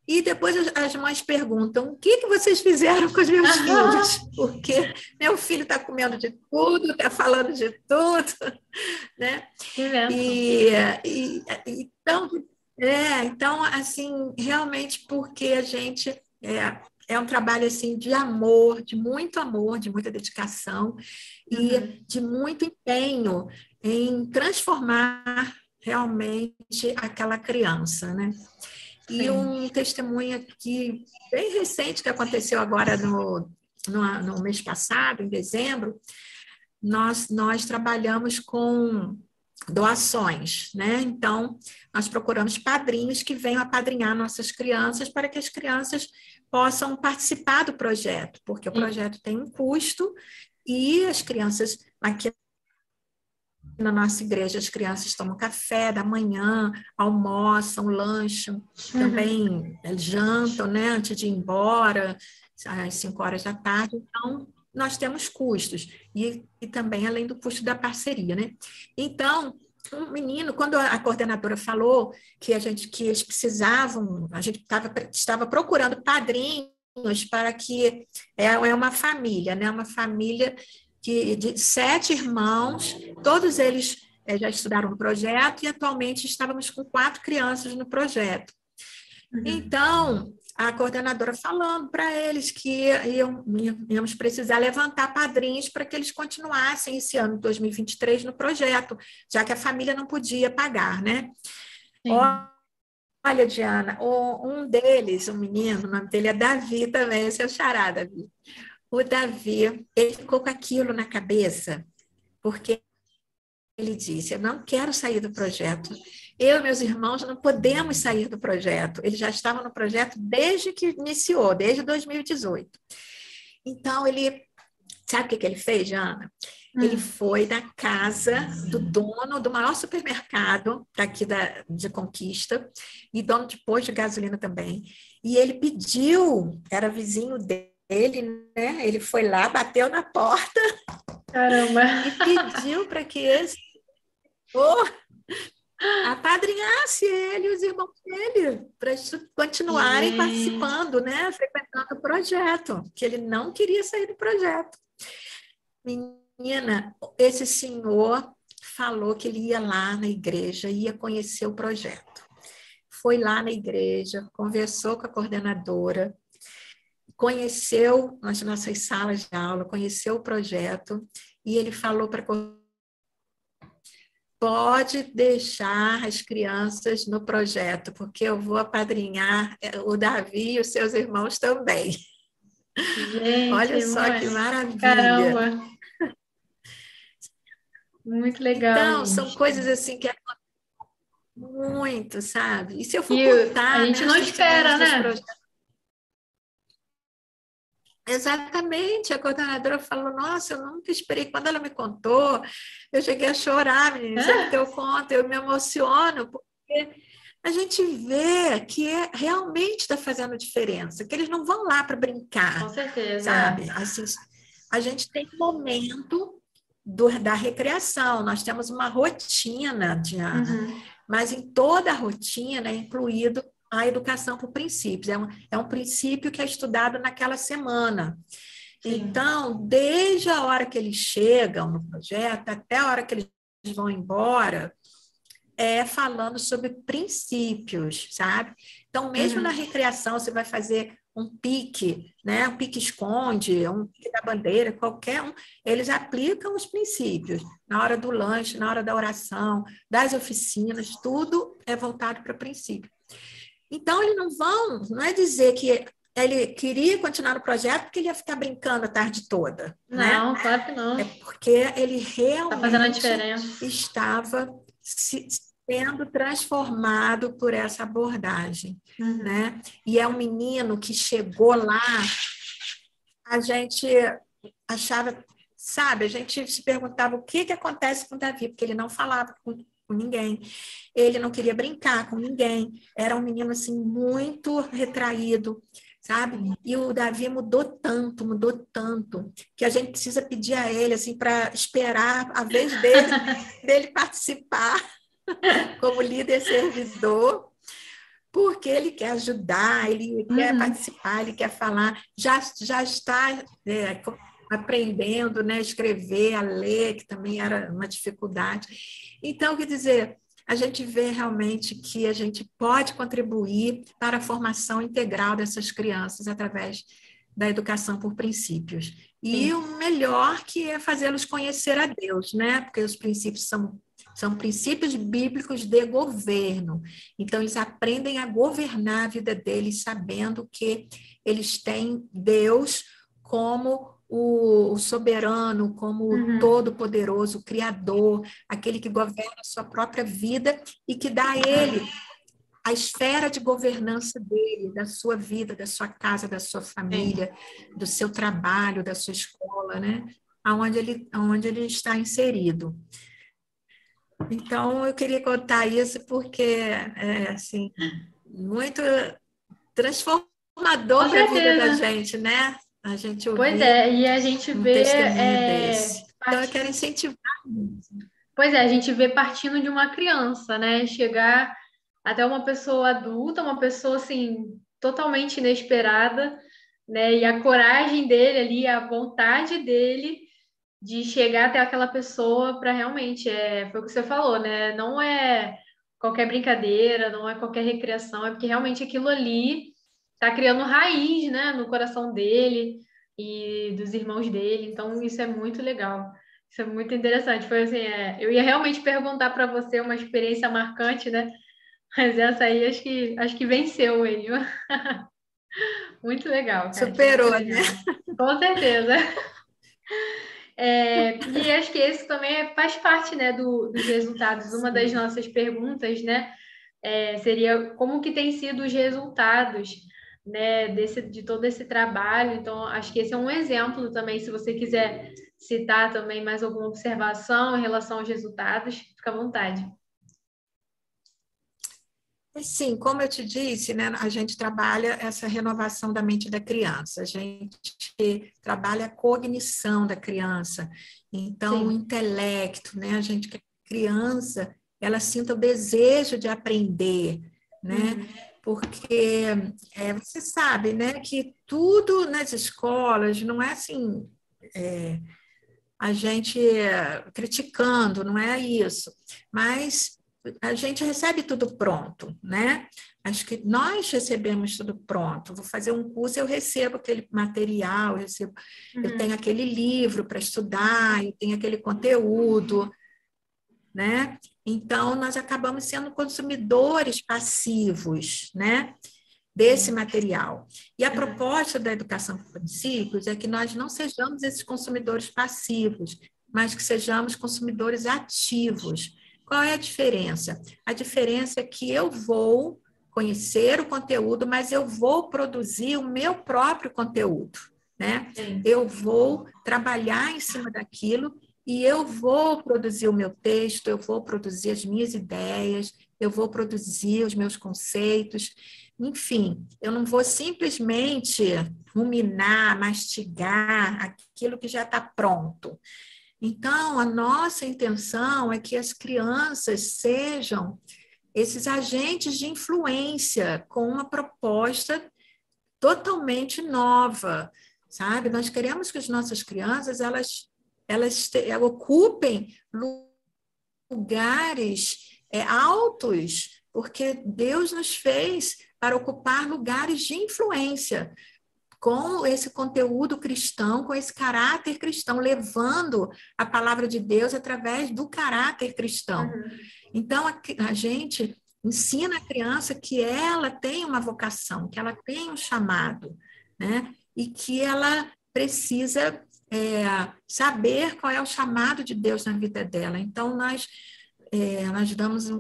E depois as mães perguntam: o que, que vocês fizeram com os meus filhos? Porque meu filho está comendo de tudo, está falando de tudo, né? E, e, então, é, então, assim, realmente porque a gente é, é um trabalho assim de amor, de muito amor, de muita dedicação e uhum. de muito empenho em transformar realmente aquela criança, né? E Sim. um testemunho aqui bem recente que aconteceu agora no, no, no, mês passado, em dezembro, nós, nós trabalhamos com doações, né? Então, nós procuramos padrinhos que venham apadrinhar nossas crianças para que as crianças possam participar do projeto, porque o projeto tem um custo e as crianças aqui na nossa igreja as crianças tomam café da manhã, almoçam, lancham, uhum. também jantam, né, antes de ir embora, às 5 horas da tarde. Então, nós temos custos, e, e também além do custo da parceria, né? Então, um menino, quando a coordenadora falou que a gente que eles precisavam, a gente tava, estava procurando padrinhos para que é, é uma família, né? Uma família de, de sete irmãos, todos eles é, já estudaram no projeto e atualmente estávamos com quatro crianças no projeto. Uhum. Então, a coordenadora falando para eles que iam, íamos precisar levantar padrinhos para que eles continuassem esse ano 2023 no projeto, já que a família não podia pagar, né? Sim. Olha, Diana, um deles, um menino, o nome dele é Davi também, esse é o xará, Davi. O Davi, ele ficou com aquilo na cabeça, porque ele disse: Eu não quero sair do projeto. Eu e meus irmãos não podemos sair do projeto. Ele já estava no projeto desde que iniciou, desde 2018. Então, ele. Sabe o que, que ele fez, Jana? Hum. Ele foi na casa do dono do maior supermercado daqui da, de Conquista, e dono de posto de gasolina também. E ele pediu, era vizinho dele, né? Ele foi lá, bateu na porta. Caramba! E pediu para que esse oh, apadrinhasse ele e os irmãos dele para continuarem participando, né? Frequentando o projeto, que ele não queria sair do projeto. Menina, esse senhor falou que ele ia lá na igreja, ia conhecer o projeto. Foi lá na igreja, conversou com a coordenadora, conheceu as nossas salas de aula, conheceu o projeto, e ele falou para pode deixar as crianças no projeto, porque eu vou apadrinhar é, o Davi e os seus irmãos também. Gente, Olha só que maravilha. Caramba. Muito legal. Então, gente. são coisas assim que muito, sabe? E se eu for e contar, a gente né, não espera, né? Projetos, Exatamente, a coordenadora falou, nossa, eu nunca esperei, quando ela me contou, eu cheguei a chorar, menina, sempre que eu conto, eu me emociono, porque a gente vê que é, realmente está fazendo diferença, que eles não vão lá para brincar. Com certeza. Sabe? Assim, a gente tem momento do, da recreação, nós temos uma rotina, Diana, uhum. mas em toda a rotina é incluído a educação por princípios. É um, é um princípio que é estudado naquela semana. Sim. Então, desde a hora que eles chegam no projeto até a hora que eles vão embora, é falando sobre princípios, sabe? Então, mesmo uhum. na recreação, você vai fazer um pique, né? Um pique esconde, um pique da bandeira, qualquer um, eles aplicam os princípios na hora do lanche, na hora da oração, das oficinas, tudo é voltado para princípio. Então, eles não vão, não é dizer que ele queria continuar no projeto porque ele ia ficar brincando a tarde toda. Né? Não, claro que não. É porque ele realmente tá estava se, sendo transformado por essa abordagem. Uhum. Né? E é um menino que chegou lá, a gente achava, sabe, a gente se perguntava o que, que acontece com o Davi, porque ele não falava com, com ninguém. Ele não queria brincar com ninguém. Era um menino assim muito retraído, sabe? E o Davi mudou tanto, mudou tanto, que a gente precisa pedir a ele assim para esperar a vez dele, dele participar como líder servidor, porque ele quer ajudar, ele uhum. quer participar, ele quer falar, já, já está é, aprendendo né, a escrever, a ler, que também era uma dificuldade. Então, quer dizer, a gente vê realmente que a gente pode contribuir para a formação integral dessas crianças através da educação por princípios. E Sim. o melhor que é fazê-los conhecer a Deus, né? Porque os princípios são, são princípios bíblicos de governo. Então, eles aprendem a governar a vida deles, sabendo que eles têm Deus como o, o soberano, como uhum. o todo-poderoso, o criador, aquele que governa a sua própria vida e que dá a ele a esfera de governança dele, da sua vida, da sua casa, da sua família, do seu trabalho, da sua escola, né? Aonde ele, aonde ele está inserido. Então, eu queria contar isso porque é assim, muito transformador para a vida da gente, né? A gente ouvir Pois é, e a gente um vê. É, Então, eu quero incentivar. Pois é, a gente vê partindo de uma criança, né? Chegar até uma pessoa adulta, uma pessoa assim totalmente inesperada, né? E a coragem dele ali, a vontade dele de chegar até aquela pessoa para realmente é, foi o que você falou, né? Não é qualquer brincadeira, não é qualquer recreação, é porque realmente aquilo ali está criando raiz, né, no coração dele e dos irmãos dele. Então isso é muito legal. Isso é muito interessante. Foi assim, é, eu ia realmente perguntar para você uma experiência marcante, né? Mas essa aí acho que, acho que venceu aí. Muito legal. Kátia. Superou, né? Com certeza. É, e acho que esse também faz parte né, do, dos resultados. Uma das nossas perguntas né, é, seria como que têm sido os resultados né, desse, de todo esse trabalho. Então, acho que esse é um exemplo também, se você quiser citar também mais alguma observação em relação aos resultados, fica à vontade. Sim, como eu te disse, né, a gente trabalha essa renovação da mente da criança, a gente trabalha a cognição da criança, então Sim. o intelecto, né, a gente que criança, ela sinta o desejo de aprender, né, uhum. Porque é, você sabe, né, que tudo nas escolas não é assim, é, a gente criticando, não é isso, mas a gente recebe tudo pronto, né? Acho que nós recebemos tudo pronto. Vou fazer um curso, eu recebo aquele material, eu, recebo, uhum. eu tenho aquele livro para estudar, eu tenho aquele conteúdo, né? Então, nós acabamos sendo consumidores passivos, né? Desse material. E a uhum. proposta da educação por princípios é que nós não sejamos esses consumidores passivos, mas que sejamos consumidores ativos qual é a diferença? A diferença é que eu vou conhecer o conteúdo, mas eu vou produzir o meu próprio conteúdo, né? Sim. Eu vou trabalhar em cima daquilo e eu vou produzir o meu texto, eu vou produzir as minhas ideias, eu vou produzir os meus conceitos, enfim, eu não vou simplesmente ruminar, mastigar aquilo que já está pronto. Então, a nossa intenção é que as crianças sejam esses agentes de influência com uma proposta totalmente nova, sabe? Nós queremos que as nossas crianças elas elas ocupem lugares é, altos, porque Deus nos fez para ocupar lugares de influência com esse conteúdo cristão, com esse caráter cristão, levando a palavra de Deus através do caráter cristão. Uhum. Então, a, a, gente ensina a criança que ela tem uma vocação, que ela tem um chamado, né? E que ela precisa é, saber qual é o chamado de Deus na vida dela. Então, nós é, nós damos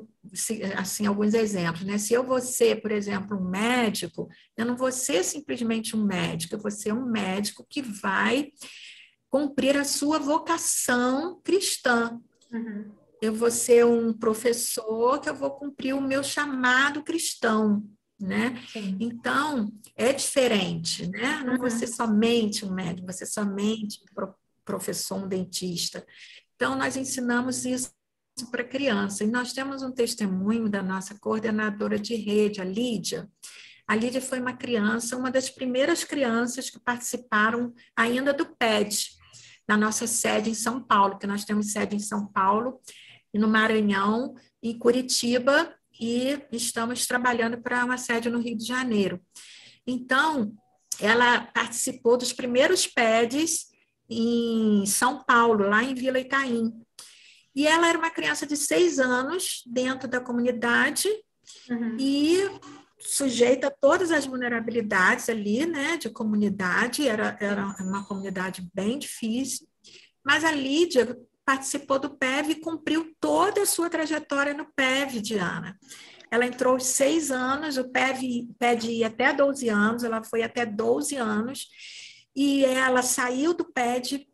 assim alguns exemplos, né? Se eu vou ser, por exemplo, um médico, eu não vou ser simplesmente um médico, eu vou ser um médico que vai cumprir a sua vocação cristã. Uhum. Eu vou ser um professor que eu vou cumprir o meu chamado cristão, né? Sim. Então, é diferente, né? Não uhum. ser somente um médico, ser somente um professor, um dentista. Então, nós ensinamos isso para criança. E nós temos um testemunho da nossa coordenadora de rede, a Lídia. A Lídia foi uma criança, uma das primeiras crianças que participaram ainda do PED, na nossa sede em São Paulo, que nós temos sede em São Paulo, e no Maranhão, em Curitiba, e estamos trabalhando para uma sede no Rio de Janeiro. Então, ela participou dos primeiros PEDs em São Paulo, lá em Vila Itaim. E ela era uma criança de seis anos dentro da comunidade uhum. e sujeita a todas as vulnerabilidades ali, né, de comunidade, era, era uma comunidade bem difícil, mas a Lídia participou do PEV e cumpriu toda a sua trajetória no PEV, Diana. Ela entrou aos seis anos, o PEV pede ir até 12 anos, ela foi até 12 anos, e ela saiu do PED,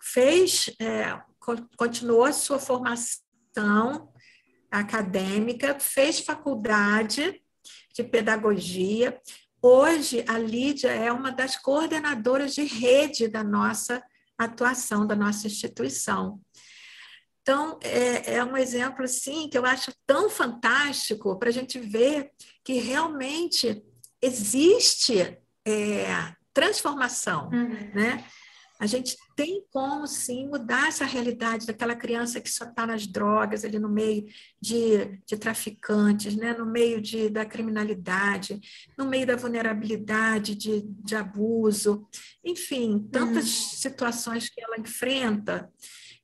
fez, é, continuou a sua formação acadêmica, fez faculdade de pedagogia. Hoje, a Lídia é uma das coordenadoras de rede da nossa atuação, da nossa instituição. Então, é, é um exemplo, assim, que eu acho tão fantástico para a gente ver que realmente existe é, transformação, uhum. né? A gente tem como, sim, mudar essa realidade daquela criança que só está nas drogas, ali no meio de, de traficantes, né? no meio de, da criminalidade, no meio da vulnerabilidade, de, de abuso, enfim, tantas uhum. situações que ela enfrenta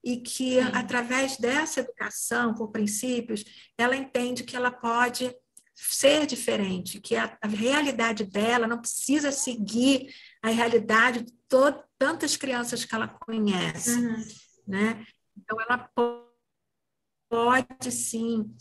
e que, sim. através dessa educação por princípios, ela entende que ela pode ser diferente, que a, a realidade dela não precisa seguir a realidade de todo, tantas crianças que ela conhece, uhum. né? Então ela pode sim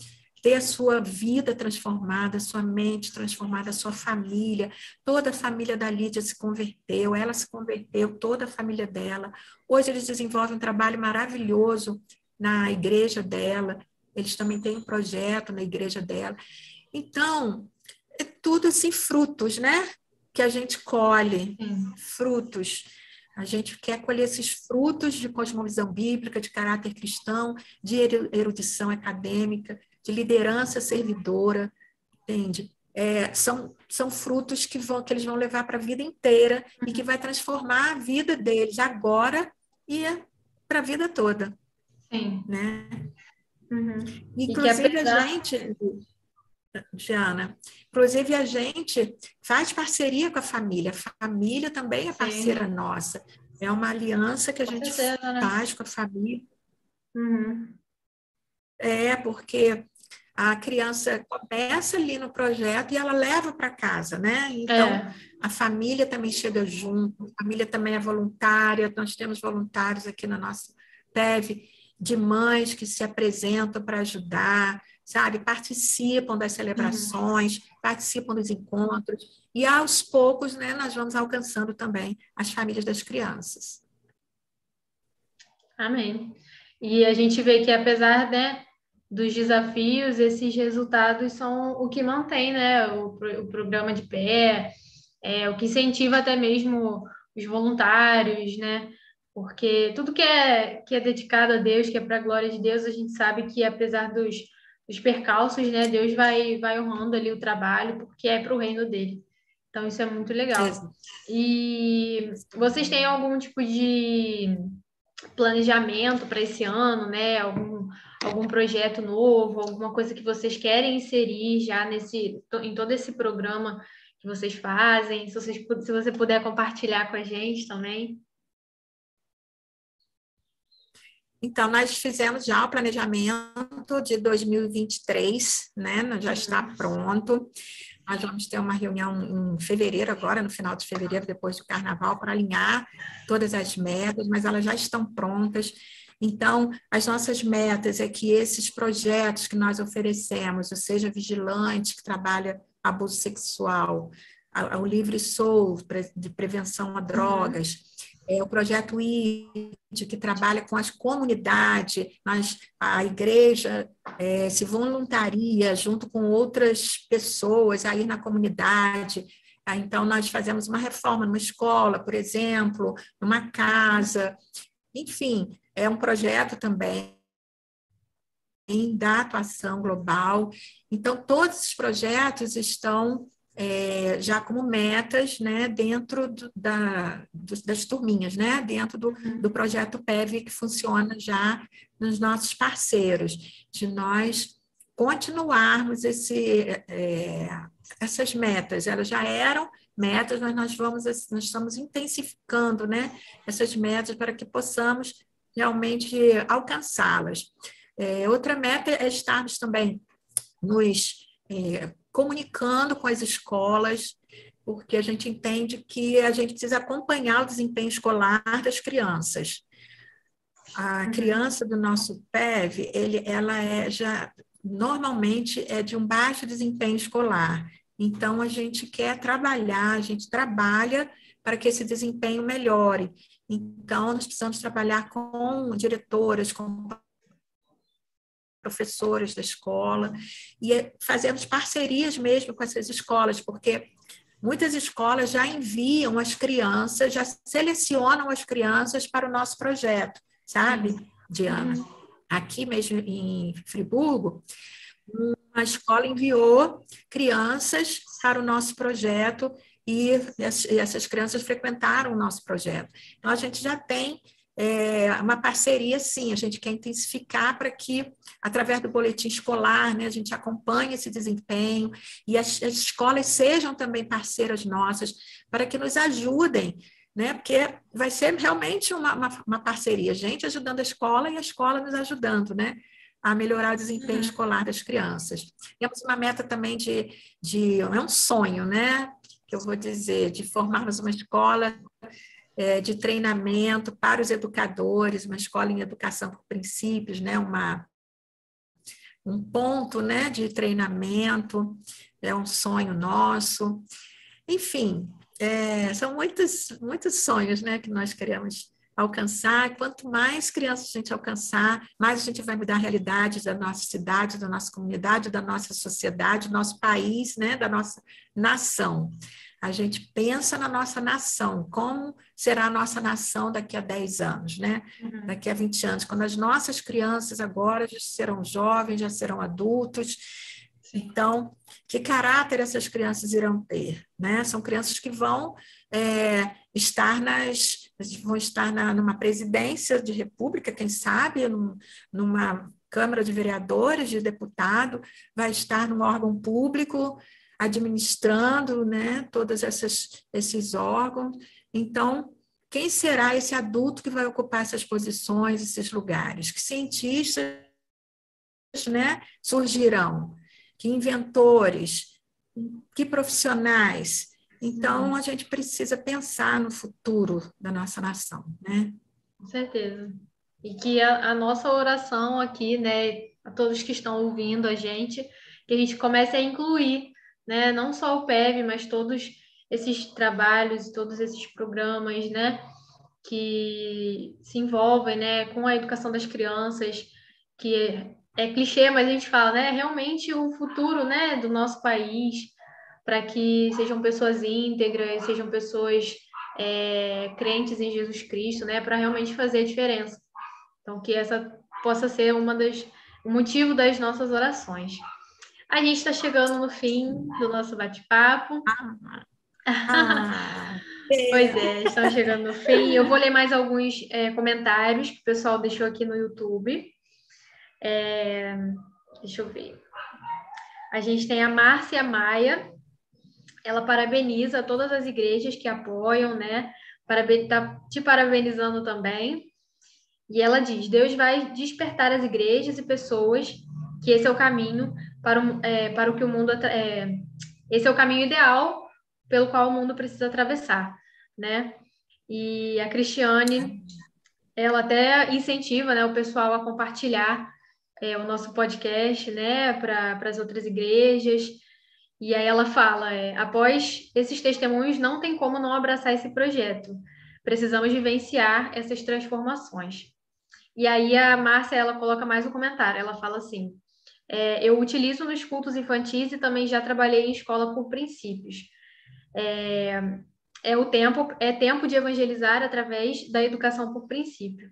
ter a sua vida transformada, a sua mente transformada, a sua família. Toda a família da Lídia se converteu, ela se converteu, toda a família dela. Hoje eles desenvolvem um trabalho maravilhoso na igreja dela. Eles também têm um projeto na igreja dela. Então, é tudo assim frutos, né? que a gente colhe frutos. A gente quer colher esses frutos de cosmovisão bíblica, de caráter cristão, de erudição acadêmica, de liderança servidora, entende? É, são, são frutos que, vão, que eles vão levar para a vida inteira e que vai transformar a vida deles agora e para a vida toda. Sim. Né? Uhum. Inclusive, a gente Diana. Inclusive, a gente faz parceria com a família. A família também é parceira Sim. nossa. É uma aliança que a gente certeza, né? faz com a família. Uhum. É, porque a criança começa ali no projeto e ela leva para casa, né? Então, é. a família também chega junto, a família também é voluntária, nós temos voluntários aqui na nossa PEV, de mães que se apresentam para ajudar, sabe? Participam das celebrações, uhum. participam dos encontros, e aos poucos, né, nós vamos alcançando também as famílias das crianças. Amém. E a gente vê que apesar né, dos desafios, esses resultados são o que mantém né, o, o programa de pé, é, o que incentiva até mesmo os voluntários, né? Porque tudo que é, que é dedicado a Deus, que é para a glória de Deus, a gente sabe que apesar dos, os percalços, né? Deus vai, vai honrando ali o trabalho, porque é para o reino dele. Então, isso é muito legal. E vocês têm algum tipo de planejamento para esse ano, né? Algum, algum projeto novo, alguma coisa que vocês querem inserir já nesse, em todo esse programa que vocês fazem? Se, vocês, se você puder compartilhar com a gente também. Então, nós fizemos já o planejamento de 2023, né? Já está uhum. pronto. Nós vamos ter uma reunião em fevereiro, agora, no final de fevereiro, depois do carnaval, para alinhar todas as metas, mas elas já estão prontas. Então, as nossas metas é que esses projetos que nós oferecemos, ou seja, Vigilante, que trabalha abuso sexual, o Livre Soul, de prevenção a drogas, uhum é, o projeto ID, que trabalha com as comunidades, mas a igreja é, se voluntaria junto com outras pessoas aí na comunidade. Então, nós fazemos uma reforma numa escola, por exemplo, numa casa. Enfim, é um projeto também da atuação global. Então, todos os projetos estão é, já como metas né, dentro do, da, do, das turminhas, né, dentro do, uhum. do projeto PEV que funciona já nos nossos parceiros, de nós continuarmos esse, é, essas metas. Elas já eram metas, mas nós vamos nós estamos intensificando né, essas metas para que possamos realmente alcançá-las. É, outra meta é estarmos também nos é, comunicando com as escolas, porque a gente entende que a gente precisa acompanhar o desempenho escolar das crianças. A uhum. criança do nosso PEV, ele, ela é já normalmente é de um baixo desempenho escolar. Então a gente quer trabalhar, a gente trabalha para que esse desempenho melhore. Então nós precisamos trabalhar com diretoras, com professores da escola e fazemos parcerias mesmo com essas escolas, porque Muitas escolas já enviam as crianças, já selecionam as crianças para o nosso projeto, sabe, Diana? Uhum. Aqui mesmo em Friburgo, uma escola enviou crianças para o nosso projeto e essas crianças frequentaram o nosso projeto. Então, a gente já tem é, uma parceria, sim, a gente quer intensificar para que, através do boletim escolar, né, a gente acompanhe esse desempenho e as, as escolas sejam também parceiras nossas para que nos ajudem, né, porque vai ser realmente uma, uma, uma parceria, gente ajudando a escola e a escola nos ajudando, né, a melhorar o desempenho uhum. escolar das crianças. Temos uma meta também de, de, é um sonho, né, que eu vou dizer, de formarmos uma escola é, de treinamento para os educadores, uma escola em educação por princípios, né? uma, um ponto né? de treinamento, é um sonho nosso. Enfim, é, são muitos, muitos sonhos né? que nós queremos alcançar. Quanto mais crianças a gente alcançar, mais a gente vai mudar a realidade da nossa cidade, da nossa comunidade, da nossa sociedade, do nosso país, né? da nossa nação a gente pensa na nossa nação, como será a nossa nação daqui a 10 anos, né? Uhum. Daqui a 20 anos, quando as nossas crianças agora já serão jovens, já serão adultos. Então, que caráter essas crianças irão ter? Né? São crianças que vão é, estar nas vão estar na, numa presidência de república, quem sabe, num, numa Câmara de Vereadores, de deputado, vai estar num órgão público, administrando né, todos essas, esses órgãos. Então, quem será esse adulto que vai ocupar essas posições, esses lugares? Que cientistas né, surgirão? Que inventores? Que profissionais? Então, a gente precisa pensar no futuro da nossa nação, né? Com certeza. E que a, a nossa oração aqui, né, a todos que estão ouvindo a gente, que a gente comece a incluir né? Não só o PEV, mas todos esses trabalhos, todos esses programas, né? Que se envolvem, né? Com a educação das crianças, que é, é clichê, mas a gente fala, né? Realmente o futuro, né? Do nosso país, para que sejam pessoas íntegras, sejam pessoas é, crentes em Jesus Cristo, né? Para realmente fazer a diferença. Então, que essa possa ser uma das o motivo das nossas orações. A gente está chegando no fim do nosso bate-papo. Ah, ah, pois é, estamos chegando no fim. Eu vou ler mais alguns é, comentários que o pessoal deixou aqui no YouTube. É, deixa eu ver. A gente tem a Márcia Maia. Ela parabeniza todas as igrejas que apoiam, né? Está te parabenizando também. E ela diz: Deus vai despertar as igrejas e pessoas que esse é o caminho para o, é, para o que o mundo é, esse é o caminho ideal pelo qual o mundo precisa atravessar, né? E a Cristiane, ela até incentiva, né, o pessoal a compartilhar é, o nosso podcast, né, para as outras igrejas. E aí ela fala, é, após esses testemunhos, não tem como não abraçar esse projeto. Precisamos vivenciar essas transformações. E aí a Márcia, ela coloca mais um comentário. Ela fala assim: é, eu utilizo nos cultos infantis e também já trabalhei em escola por princípios. É, é o tempo é tempo de evangelizar através da educação por princípio.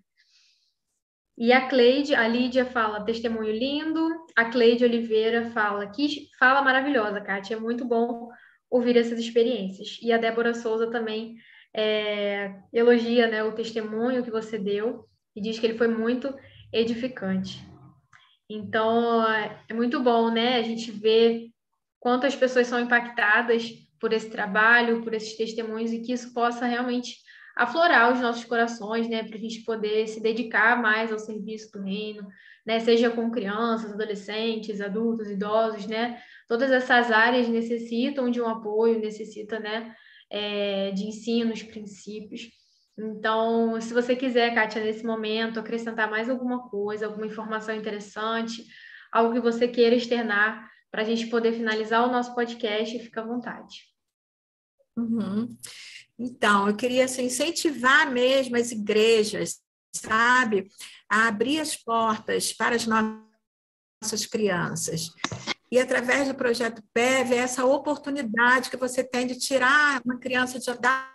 E a Cleide, a Lídia fala testemunho lindo, a Cleide Oliveira fala que fala maravilhosa, Kátia, é muito bom ouvir essas experiências. E a Débora Souza também é, elogia né, o testemunho que você deu e diz que ele foi muito edificante. Então, é muito bom, né? A gente ver quantas pessoas são impactadas por esse trabalho, por esses testemunhos e que isso possa realmente aflorar os nossos corações, né? Para a gente poder se dedicar mais ao serviço do reino, né? Seja com crianças, adolescentes, adultos, idosos, né? todas essas áreas necessitam de um apoio, necessitam, né, é, de ensinos, princípios. Então, se você quiser, Kátia, nesse momento, acrescentar mais alguma coisa, alguma informação interessante, algo que você queira externar para a gente poder finalizar o nosso podcast, fica à vontade. Uhum. Então, eu queria assim, incentivar mesmo as igrejas, sabe, a abrir as portas para as nossas crianças. E através do projeto PEV, é essa oportunidade que você tem de tirar uma criança de da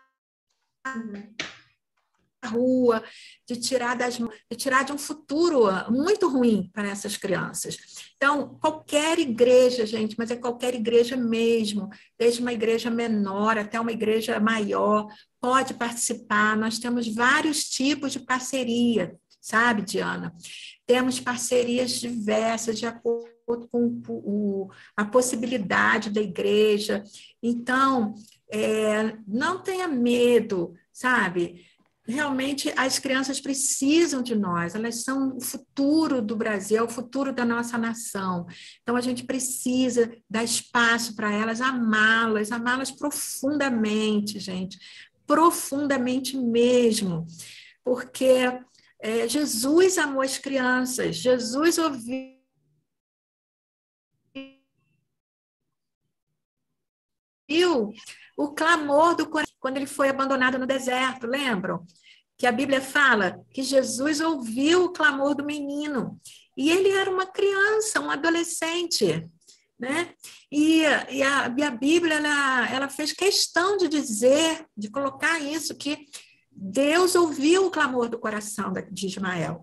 rua, de tirar, das, de tirar de um futuro muito ruim para essas crianças. Então, qualquer igreja, gente, mas é qualquer igreja mesmo, desde uma igreja menor até uma igreja maior, pode participar. Nós temos vários tipos de parceria, sabe, Diana? Temos parcerias diversas de acordo com a possibilidade da igreja. Então, é, não tenha medo, sabe? Realmente as crianças precisam de nós, elas são o futuro do Brasil, é o futuro da nossa nação. Então a gente precisa dar espaço para elas, amá-las, amá-las profundamente, gente, profundamente mesmo, porque é, Jesus amou as crianças, Jesus ouviu viu o clamor do coração quando ele foi abandonado no deserto, lembram? Que a Bíblia fala que Jesus ouviu o clamor do menino. E ele era uma criança, um adolescente. Né? E, e, a, e a Bíblia ela, ela fez questão de dizer, de colocar isso, que Deus ouviu o clamor do coração de Ismael.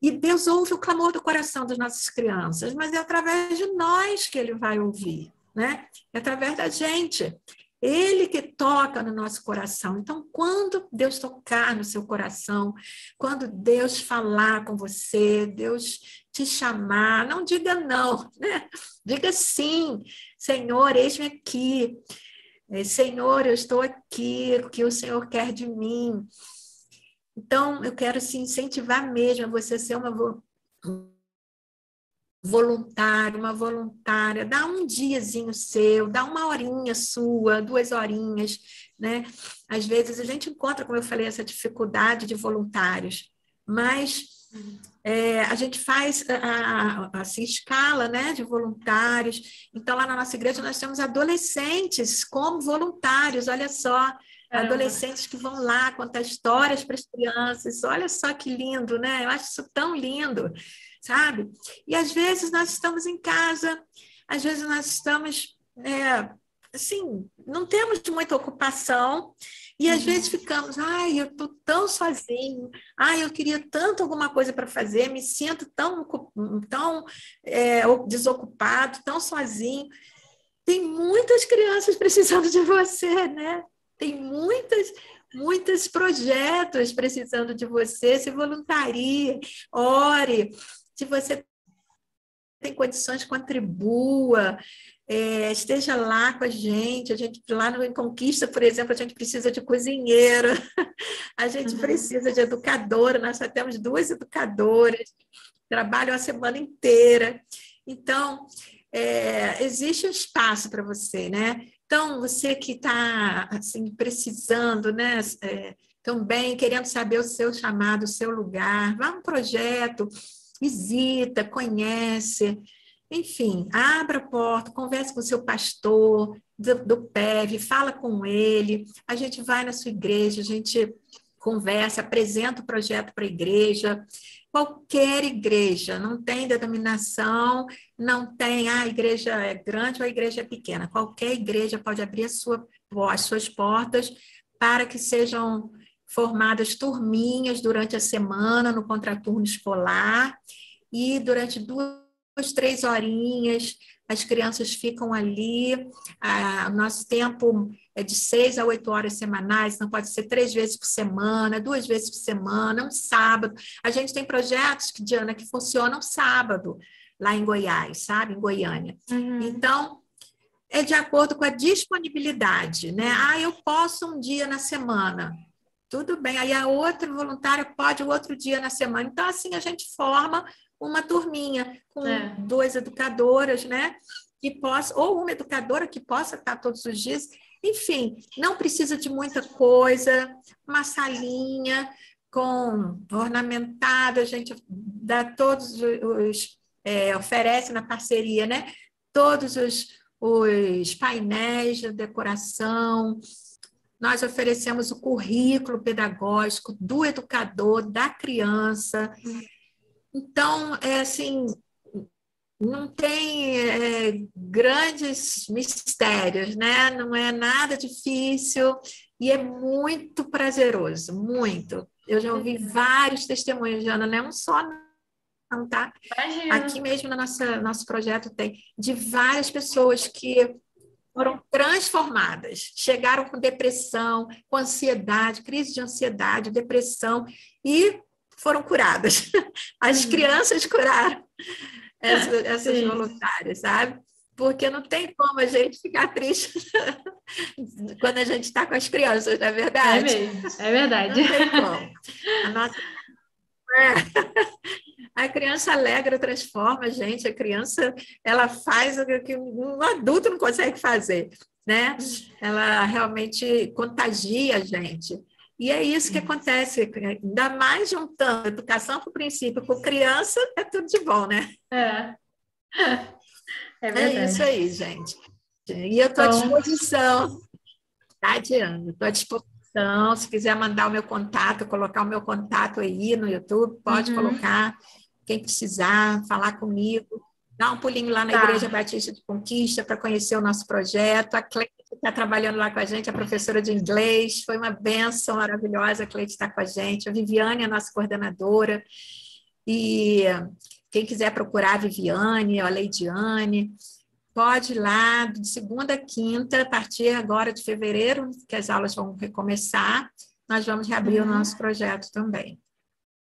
E Deus ouve o clamor do coração das nossas crianças, mas é através de nós que ele vai ouvir né? É através da gente. Ele que toca no nosso coração. Então, quando Deus tocar no seu coração, quando Deus falar com você, Deus te chamar, não diga não, né? Diga sim, Senhor, eis-me aqui. É, Senhor, eu estou aqui, o que o Senhor quer de mim. Então, eu quero se incentivar mesmo a você ser uma voluntário, uma voluntária, dá um diazinho seu, dá uma horinha sua, duas horinhas, né? Às vezes a gente encontra, como eu falei, essa dificuldade de voluntários, mas é, a gente faz a, a, assim, escala né, de voluntários. Então, lá na nossa igreja, nós temos adolescentes como voluntários, olha só, Caramba. adolescentes que vão lá contar histórias para as crianças. Olha só que lindo, né? Eu acho isso tão lindo sabe? E às vezes nós estamos em casa, às vezes nós estamos, é, assim, não temos muita ocupação, e às uhum. vezes ficamos, ai, eu estou tão sozinho, ai, eu queria tanto alguma coisa para fazer, me sinto tão, tão é, desocupado, tão sozinho. Tem muitas crianças precisando de você, né? Tem muitas, muitos projetos precisando de você. Se voluntarie, ore, se você tem condições, contribua, é, esteja lá com a gente. A gente lá no Conquista, por exemplo, a gente precisa de cozinheiro, a gente uhum. precisa de educadora. Nós só temos duas educadoras, trabalham a semana inteira. Então, é, existe um espaço para você, né? Então, você que está assim, precisando, né? É, também querendo saber o seu chamado, o seu lugar, vá um projeto, visita, conhece, enfim, abra a porta, converse com o seu pastor do, do PEV, fala com ele, a gente vai na sua igreja, a gente conversa, apresenta o projeto para a igreja, qualquer igreja, não tem denominação, não tem ah, a igreja é grande ou a igreja é pequena, qualquer igreja pode abrir sua, as suas portas para que sejam formadas turminhas durante a semana no contraturno escolar e durante duas, três horinhas as crianças ficam ali. O nosso tempo é de seis a oito horas semanais, não pode ser três vezes por semana, duas vezes por semana, um sábado. A gente tem projetos, Diana, que funcionam sábado lá em Goiás, sabe? Em Goiânia. Uhum. Então, é de acordo com a disponibilidade, né? Ah, eu posso um dia na semana. Tudo bem. Aí a outra voluntária pode o outro dia na semana. Então, assim, a gente forma uma turminha com é. duas educadoras, né? que possa, ou uma educadora que possa estar todos os dias. Enfim, não precisa de muita coisa, uma salinha com ornamentada, a gente dá todos os, é, oferece na parceria, né? Todos os, os painéis de decoração, nós oferecemos o currículo pedagógico do educador, da criança. Então, é assim, não tem é, grandes mistérios, né? Não é nada difícil e é muito prazeroso, muito. Eu já ouvi vários testemunhos, Jana, não é um só, não, tá? Imagina. Aqui mesmo no nosso, nosso projeto tem de várias pessoas que foram transformadas, chegaram com depressão, com ansiedade, crise de ansiedade, depressão e foram curadas. As uhum. crianças curaram essas, essas voluntárias, sabe? Porque não tem como a gente ficar triste quando a gente está com as crianças, não é verdade? É mesmo, é verdade. Não tem como. A nossa. É. A criança alegra, transforma a gente. A criança, ela faz o que um adulto não consegue fazer, né? Ela realmente contagia a gente. E é isso que acontece, ainda mais juntando educação com o princípio com criança, é tudo de bom, né? É. É, é isso aí, gente. E eu estou à disposição, tá, Diana? Estou à disposição. Se quiser mandar o meu contato, colocar o meu contato aí no YouTube, pode uhum. colocar. Quem precisar, falar comigo. Dá um pulinho lá na tá. Igreja Batista de Conquista para conhecer o nosso projeto. A Cleide está trabalhando lá com a gente, a professora de inglês. Foi uma benção maravilhosa a Cleide estar tá com a gente. A Viviane, a nossa coordenadora. E quem quiser procurar a Viviane, a Leidiane, pode ir lá de segunda a quinta, a partir agora de fevereiro, que as aulas vão recomeçar, nós vamos reabrir uhum. o nosso projeto também.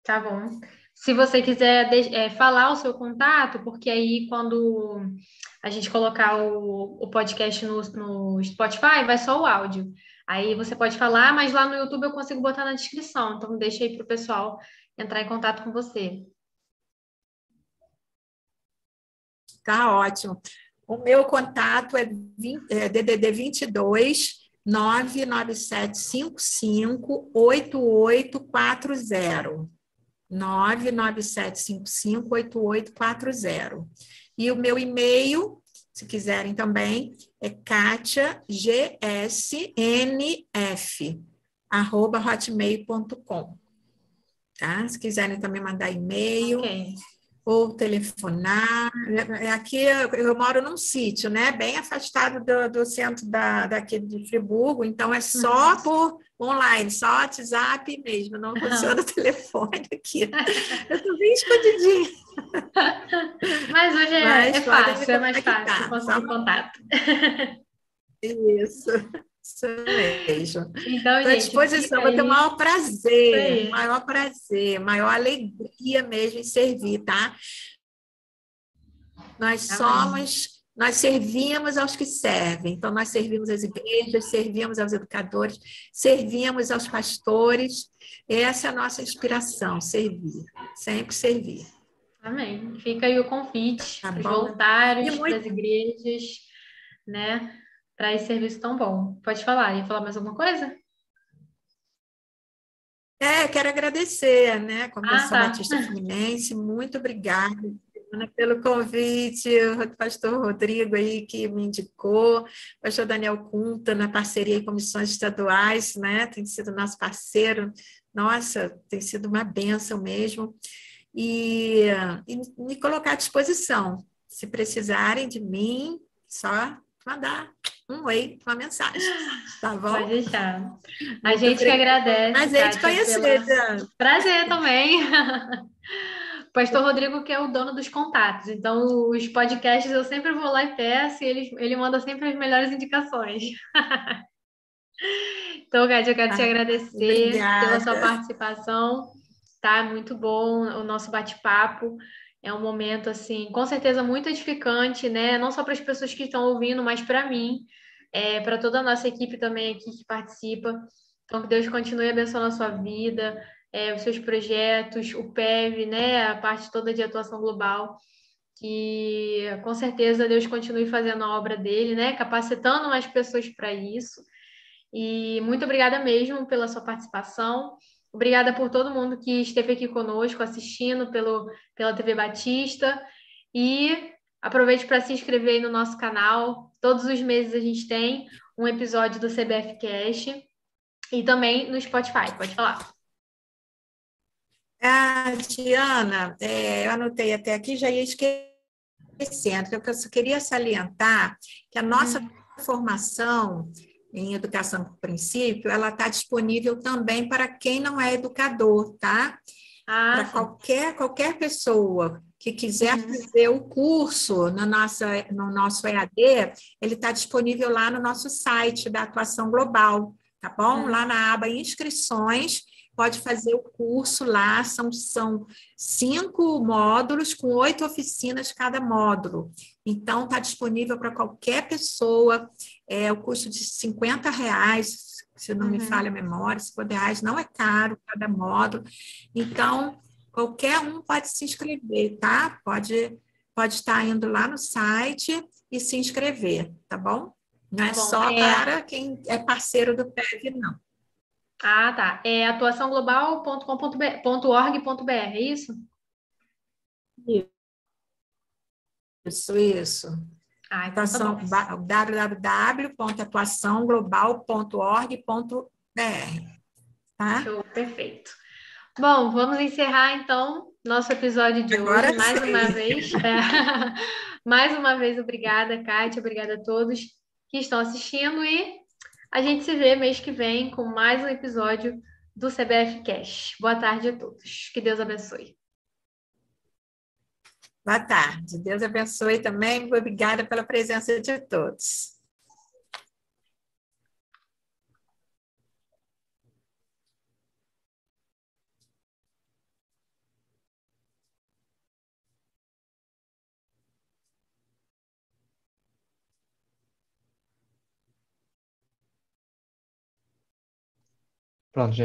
Tá bom. Se você quiser é, falar o seu contato, porque aí quando a gente colocar o, o podcast no, no Spotify, vai só o áudio. Aí você pode falar, mas lá no YouTube eu consigo botar na descrição. Então deixa aí para o pessoal entrar em contato com você. Tá ótimo. O meu contato é, 20, é DDD 22 99755 8840. 99755 8840. E o meu e-mail, se quiserem também, é katiagsnf, arroba hotmail.com. Tá? Se quiserem também mandar e-mail. Okay ou telefonar. É, é aqui eu, eu moro num sítio, né? Bem afastado do, do centro da, daqui de Friburgo, então é só uhum. por online, só WhatsApp mesmo, não funciona o telefone aqui. Eu estou bem escondidinha. Mas hoje é, Mas é fácil, é mais fácil conseguir contato. Isso. Isso mesmo. Então, Estou à disposição, vou ter o maior prazer, maior prazer, maior alegria mesmo em servir, tá? Nós Amém. somos, nós servimos aos que servem. Então, nós servimos às igrejas, servimos aos educadores, servimos aos pastores. Essa é a nossa inspiração, servir, sempre servir. Amém. Fica aí o convite tá para os voluntários, muito... para as igrejas, né? Para esse serviço tão bom. Pode falar, ia falar mais alguma coisa? É, quero agradecer, né, a Comissão ah, tá. Batista Fluminense, muito obrigada pelo convite, o pastor Rodrigo aí que me indicou, o pastor Daniel Cunta, na parceria em comissões estaduais, né, tem sido nosso parceiro, nossa, tem sido uma benção mesmo, e, e me colocar à disposição, se precisarem de mim, só mandar um oi, uma mensagem. Tá bom? Pode deixar. A Muito gente que agradece. Prazer te conhecer, pela... Prazer também. Pastor Rodrigo, que é o dono dos contatos. Então, os podcasts eu sempre vou lá e peço, e ele, ele manda sempre as melhores indicações. então, Gade, eu quero te ah, agradecer Obrigada. pela sua participação. Tá muito bom o nosso bate-papo. É um momento, assim, com certeza muito edificante, né? Não só para as pessoas que estão ouvindo, mas para mim, é, para toda a nossa equipe também aqui que participa. Então, que Deus continue abençoando a sua vida, é, os seus projetos, o PEV, né? A parte toda de atuação global. que com certeza Deus continue fazendo a obra dele, né? Capacitando mais pessoas para isso. E muito obrigada mesmo pela sua participação. Obrigada por todo mundo que esteve aqui conosco assistindo pelo, pela TV Batista. E aproveite para se inscrever aí no nosso canal. Todos os meses a gente tem um episódio do CBF Cash e também no Spotify. Pode falar. Ah, Diana, é, eu anotei até aqui, já ia esquecendo, que eu só queria salientar que a nossa hum. formação em educação por princípio, ela está disponível também para quem não é educador, tá? Ah, para qualquer, qualquer pessoa que quiser uhum. fazer o curso no, nosso no nosso EAD, ele está disponível lá no nosso site da Atuação Global, tá bom? Uhum. Lá na aba Inscrições, pode fazer o curso lá, são, são cinco módulos com oito oficinas cada módulo. Então, está disponível para qualquer pessoa, é o custo de 50 reais, se não uhum. me falha a memória, 50 reais não é caro cada módulo. Então, qualquer um pode se inscrever, tá? Pode, pode estar indo lá no site e se inscrever, tá bom? Não é bom, só é... para quem é parceiro do PEV, não. Ah, tá. É atuaçãoglobal.com.org.br, é isso? Isso, isso. Ah, então Atuação, tá www.atuaçãoglobal.org.br. Tá? Show, perfeito. Bom, vamos encerrar então nosso episódio de Agora hoje, mais uma vez. Mais uma vez, obrigada, Kátia, obrigada a todos que estão assistindo e a gente se vê mês que vem com mais um episódio do CBF Cash. Boa tarde a todos. Que Deus abençoe. Boa tarde. Deus abençoe também. Obrigada pela presença de todos. Pronto, gente.